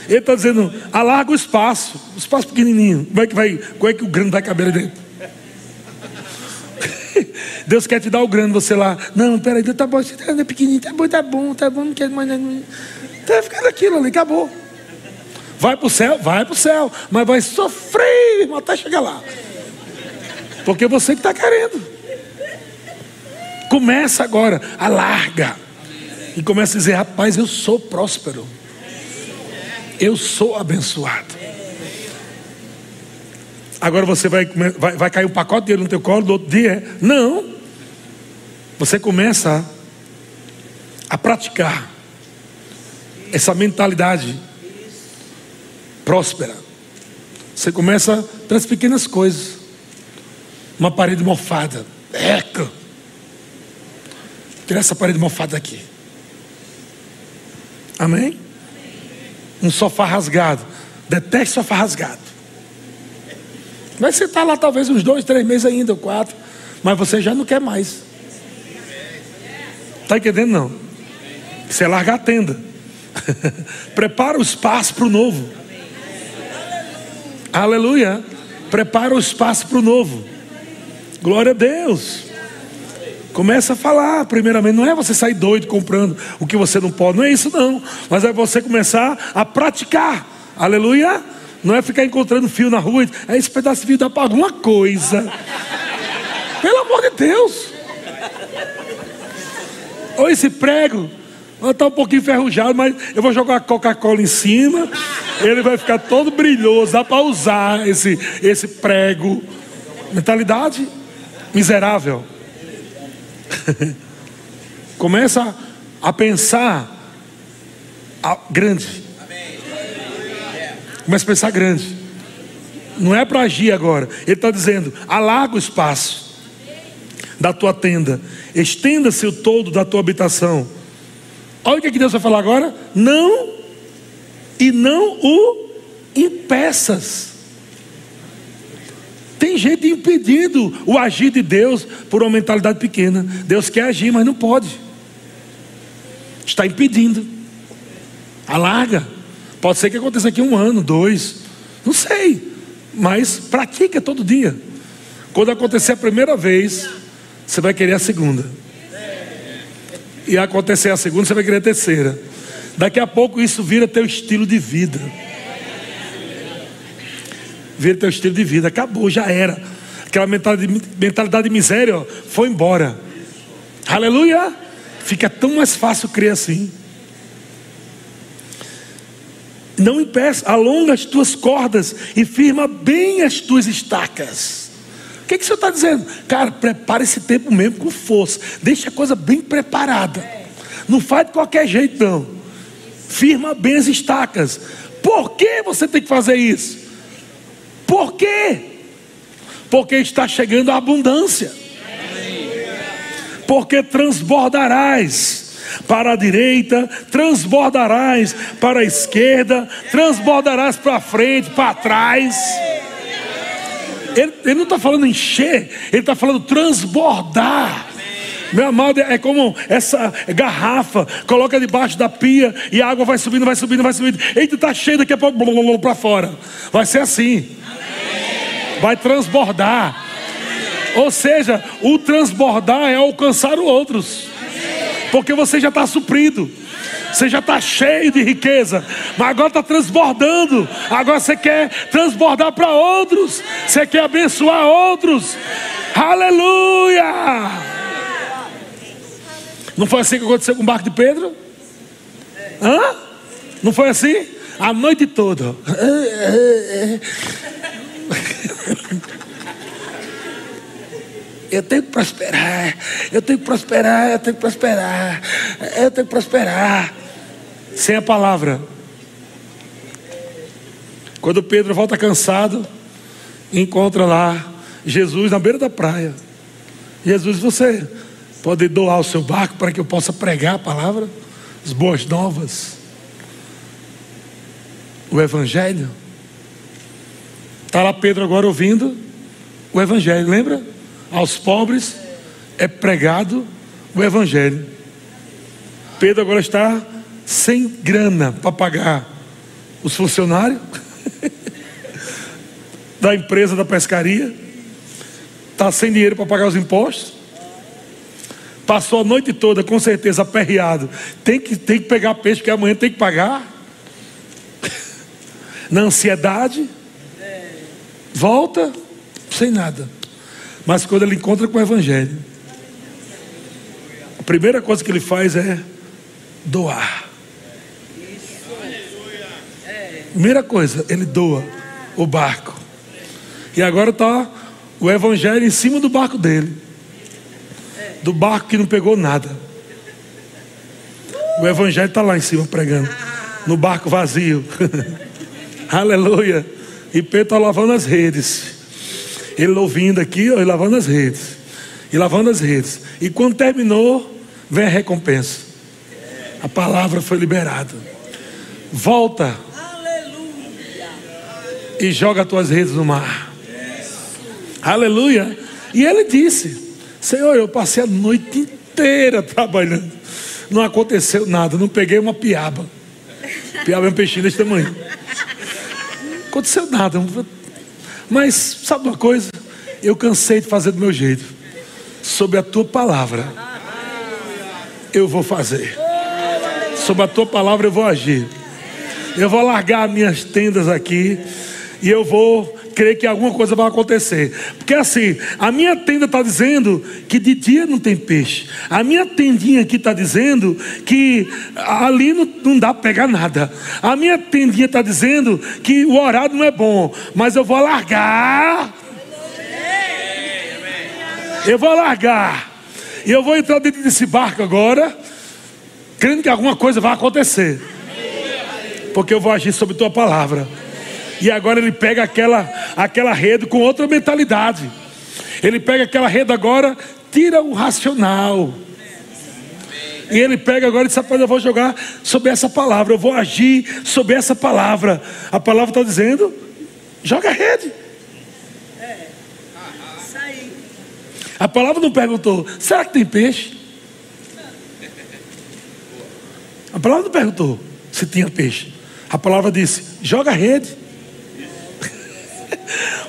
Speaker 1: Ele está dizendo, alarga o espaço, o espaço pequenininho. Como é que vai, como é que o grande vai caber dentro? Deus quer te dar o grande, você lá. Não, peraí, tá bom, você tá pequenininho, tá bom, tá bom, tá bom, não quero mais. Não. Tá ficando aquilo ali, acabou. Vai para o céu, vai para o céu, mas vai sofrer, irmão, até chegar lá. Porque você que está querendo. Começa agora, alarga. E começa a dizer, rapaz, eu sou próspero. Eu sou abençoado. Agora você vai, vai, vai cair um pacote de dinheiro no teu colo do outro dia? Não. Você começa a praticar essa mentalidade próspera. Você começa pelas pequenas coisas. Uma parede mofada. Eca! Tira essa parede mofada aqui. Amém? Um sofá rasgado. Deteste sofá rasgado. Vai sentar lá talvez uns dois, três meses ainda, quatro. Mas você já não quer mais. Está entendendo? Não. É largar a tenda. Prepara o espaço para o novo. Aleluia. Prepara o espaço para o novo. Glória a Deus. Começa a falar, primeiramente, não é você sair doido comprando o que você não pode, não é isso não, mas é você começar a praticar, aleluia. Não é ficar encontrando fio na rua, é esse pedaço de fio dá para alguma coisa, pelo amor de Deus. Ou esse prego, está um pouquinho enferrujado, mas eu vou jogar Coca-Cola em cima, ele vai ficar todo brilhoso, dá para usar esse, esse prego. Mentalidade miserável. Começa a pensar a grande. Começa a pensar grande. Não é para agir agora. Ele está dizendo: alarga o espaço da tua tenda, estenda-se o todo da tua habitação. Olha o que Deus vai falar agora. Não, e não o impeças. Tem gente impedindo o agir de Deus por uma mentalidade pequena. Deus quer agir, mas não pode. Está impedindo. Alarga. Pode ser que aconteça aqui um ano, dois. Não sei. Mas pratica todo dia. Quando acontecer a primeira vez, você vai querer a segunda. E acontecer a segunda, você vai querer a terceira. Daqui a pouco isso vira teu estilo de vida ver teu estilo de vida. Acabou, já era. Aquela mentalidade, mentalidade de miséria ó, foi embora. Aleluia! Fica tão mais fácil crer assim. Não impeça, alonga as tuas cordas e firma bem as tuas estacas. O que, que o Senhor está dizendo? Cara, prepara esse tempo mesmo com força. Deixa a coisa bem preparada. Não faz de qualquer jeito, não. Firma bem as estacas. Por que você tem que fazer isso? Por quê? Porque está chegando a abundância. Porque transbordarás para a direita, transbordarás para a esquerda, transbordarás para frente, para trás. Ele, ele não está falando encher, ele está falando transbordar. Meu amado, é como essa garrafa, coloca debaixo da pia e a água vai subindo, vai subindo, vai subindo. Eita, está cheio daqui a pouco para fora. Vai ser assim vai transbordar. Ou seja, o transbordar é alcançar outros, porque você já está suprido. Você já está cheio de riqueza, mas agora está transbordando. Agora você quer transbordar para outros, você quer abençoar outros. Aleluia! Não foi assim que aconteceu com o barco de Pedro? Hã? Não foi assim? A noite toda. Eu tenho que prosperar, eu tenho que prosperar, eu tenho que prosperar, eu tenho que prosperar. Sem a palavra. Quando Pedro volta cansado, encontra lá Jesus na beira da praia. Jesus, você pode doar o seu barco para que eu possa pregar a palavra, as boas novas, o Evangelho. Está lá Pedro agora ouvindo o Evangelho, lembra? Aos pobres é pregado o Evangelho. Pedro agora está sem grana para pagar os funcionários da empresa da pescaria, está sem dinheiro para pagar os impostos. Passou a noite toda, com certeza, aperreado. Tem que, tem que pegar peixe, porque amanhã tem que pagar. Na ansiedade. Volta sem nada. Mas quando ele encontra com o Evangelho, a primeira coisa que ele faz é doar. Primeira coisa, ele doa o barco. E agora está o Evangelho em cima do barco dele. Do barco que não pegou nada. O Evangelho está lá em cima pregando. No barco vazio. Aleluia. E Pedro está lavando as redes. Ele ouvindo aqui, ó, e lavando as redes. E lavando as redes. E quando terminou, vem a recompensa. A palavra foi liberada. Volta. Aleluia. E joga as tuas redes no mar. Aleluia. E ele disse: Senhor, eu passei a noite inteira trabalhando. não aconteceu nada, não peguei uma piaba. Piaba é um peixinho desse tamanho. Não aconteceu nada. Mas, sabe uma coisa? Eu cansei de fazer do meu jeito. Sobre a tua palavra, eu vou fazer. Sobre a tua palavra, eu vou agir. Eu vou largar minhas tendas aqui e eu vou crer que alguma coisa vai acontecer. Porque assim, a minha tenda está dizendo que de dia não tem peixe. A minha tendinha aqui está dizendo que ali não, não dá para pegar nada. A minha tendinha está dizendo que o horário não é bom. Mas eu vou largar. Eu vou largar. E eu vou entrar dentro desse barco agora, crendo que alguma coisa vai acontecer. Porque eu vou agir sobre tua palavra. E agora ele pega aquela, aquela rede com outra mentalidade. Ele pega aquela rede agora, tira o racional. E ele pega agora e diz: Rapaz, eu vou jogar sobre essa palavra, eu vou agir sobre essa palavra. A palavra está dizendo: joga a rede. A palavra não perguntou: será que tem peixe? A palavra não perguntou se tinha peixe. A palavra disse: joga a rede.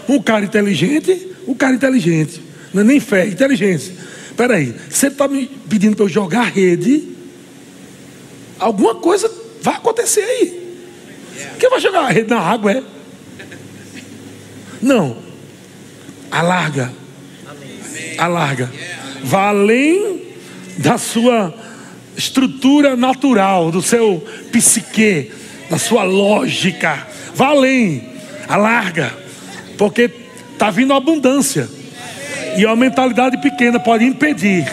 Speaker 1: Um cara inteligente, um cara inteligente. Não é nem fé, inteligência. Espera aí, você está me pedindo para eu jogar rede? Alguma coisa vai acontecer aí. Quem vai jogar rede na água, é? Não. Alarga. Alarga. Vá além da sua estrutura natural, do seu psique, da sua lógica. Vá além. Alarga. Porque está vindo abundância. E uma mentalidade pequena pode impedir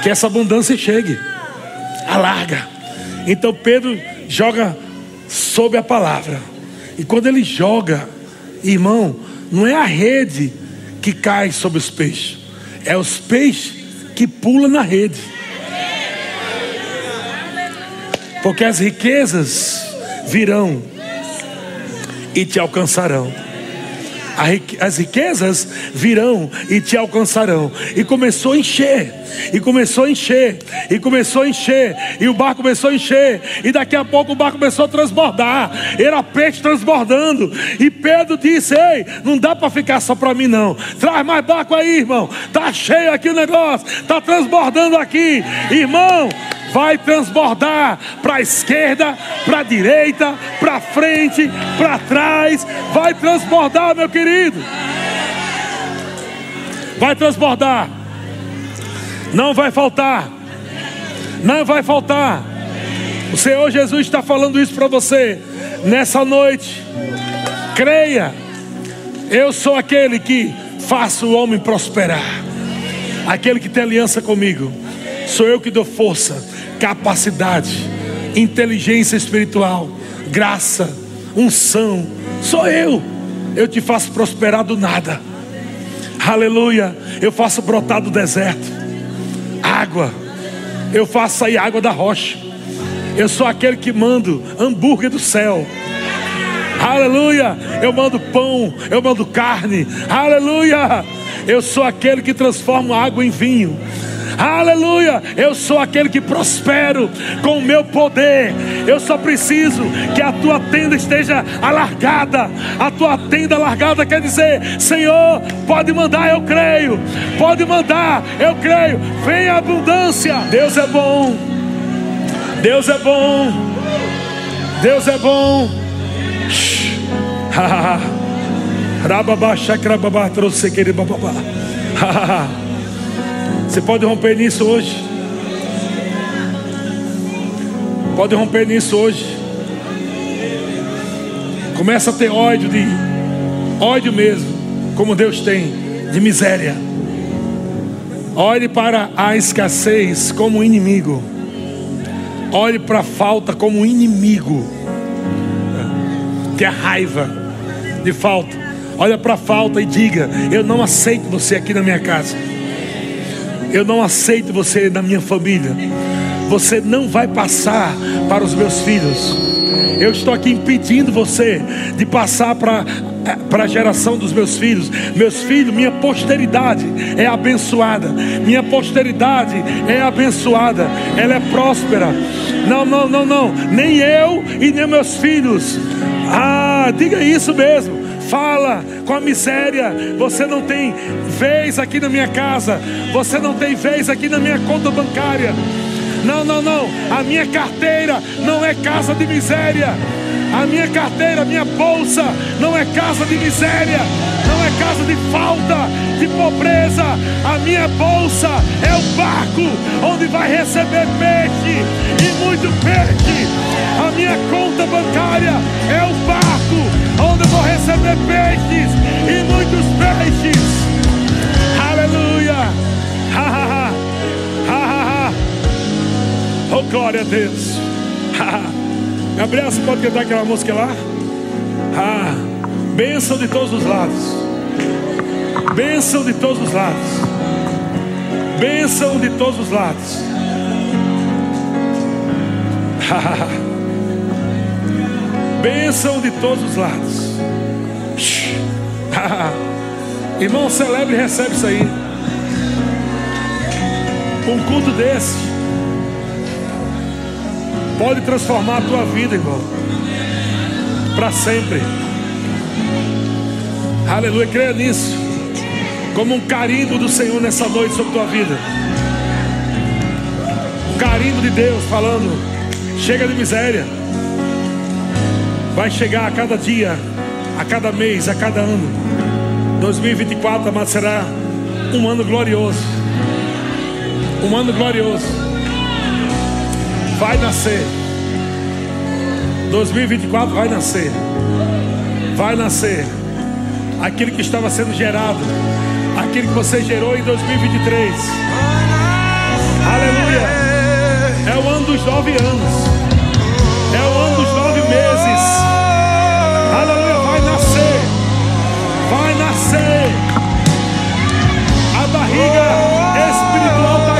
Speaker 1: que essa abundância chegue. Alarga. Então Pedro joga sob a palavra. E quando ele joga, irmão, não é a rede que cai sobre os peixes, é os peixes que pulam na rede. Porque as riquezas virão e te alcançarão as riquezas virão e te alcançarão. E começou a encher, e começou a encher, e começou a encher, e o barco começou a encher, e daqui a pouco o barco começou a transbordar. Era peixe transbordando. E Pedro disse: Ei, não dá para ficar só para mim, não. Traz mais barco aí, irmão. Tá cheio aqui o negócio, tá transbordando aqui, irmão vai transbordar para a esquerda, para a direita, para frente, para trás. Vai transbordar, meu querido. Vai transbordar. Não vai faltar. Não vai faltar. O Senhor Jesus está falando isso para você nessa noite. Creia. Eu sou aquele que faço o homem prosperar. Aquele que tem aliança comigo. Sou eu que dou força capacidade, inteligência espiritual, graça, unção. Sou eu. Eu te faço prosperar do nada. Aleluia. Eu faço brotar do deserto. Água. Eu faço sair água da rocha. Eu sou aquele que mando hambúrguer do céu. Aleluia. Eu mando pão, eu mando carne. Aleluia. Eu sou aquele que transforma água em vinho. Aleluia! Eu sou aquele que prospero com o meu poder. Eu só preciso que a tua tenda esteja alargada. A tua tenda alargada quer dizer, Senhor, pode mandar, eu creio. Pode mandar, eu creio. Vem a abundância. Deus é bom. Deus é bom. Deus é bom. Rababá, chacrababá, trouxe querer bababá. Você pode romper nisso hoje. Pode romper nisso hoje. Começa a ter ódio de ódio mesmo, como Deus tem, de miséria. Olhe para a escassez como inimigo. Olhe para a falta como inimigo. Que é raiva de falta. Olha para a falta e diga: Eu não aceito você aqui na minha casa. Eu não aceito você na minha família. Você não vai passar para os meus filhos. Eu estou aqui impedindo você de passar para para a geração dos meus filhos. Meus filhos, minha posteridade é abençoada. Minha posteridade é abençoada. Ela é próspera. Não, não, não, não. Nem eu e nem meus filhos. Ah, diga isso mesmo. Fala com a miséria. Você não tem vez aqui na minha casa. Você não tem vez aqui na minha conta bancária. Não, não, não. A minha carteira não é casa de miséria. A minha carteira, a minha bolsa não é casa de miséria, não é casa de falta, de pobreza. A minha bolsa é o barco onde vai receber peixe e muito peixe. A minha conta bancária é o barco onde eu vou receber peixes e muitos peixes. Aleluia! Ha, ha, ha. Ha, ha, ha. Oh, glória a Deus! Ha, ha. Gabriel, você pode cantar aquela música lá? Ah, bênção de todos os lados. Bênção de todos os lados. Bênção de todos os lados. Bênção de todos os lados. Irmão, celebre e recebe isso aí. Um culto desse pode transformar a tua vida, irmão, para sempre. Aleluia, creia nisso, como um carimbo do Senhor nessa noite sobre a tua vida. Um carimbo de Deus falando: chega de miséria, vai chegar a cada dia, a cada mês, a cada ano. 2024, amado, será um ano glorioso. Um ano glorioso vai nascer. 2024 vai nascer. Vai nascer. Aquilo que estava sendo gerado. Aquilo que você gerou em 2023. Aleluia. É o ano dos nove anos. É o ano dos nove meses. Aleluia. Vai nascer. Vai nascer. A barriga espiritual está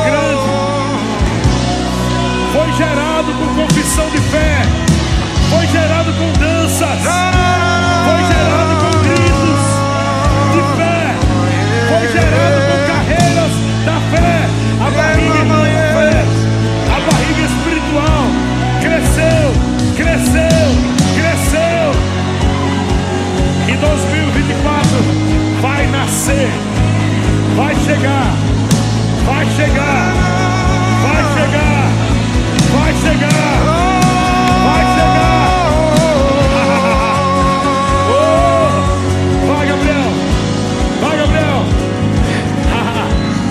Speaker 1: foi gerado com confissão de fé, foi gerado com danças, vai chegar, vai chegar, vai chegar. Vai chegar. Vai chegar. oh, vai, Gabriel. Vai, Gabriel.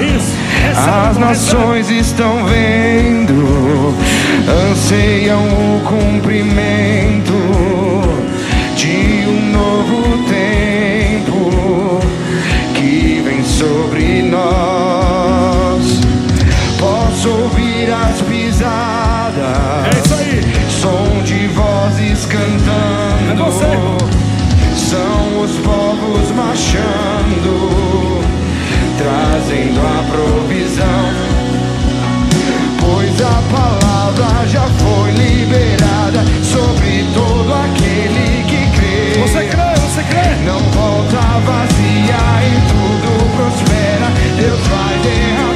Speaker 1: Isso.
Speaker 2: As nações estão vendo, anseiam o cumprimento as pisadas
Speaker 1: é isso aí.
Speaker 2: Som de vozes cantando.
Speaker 1: É você.
Speaker 2: São os povos marchando, trazendo a provisão. Pois a palavra já foi liberada sobre todo aquele que crê.
Speaker 1: Você crê, você crê?
Speaker 2: Não volta vazia e tudo prospera. Deus vai derramar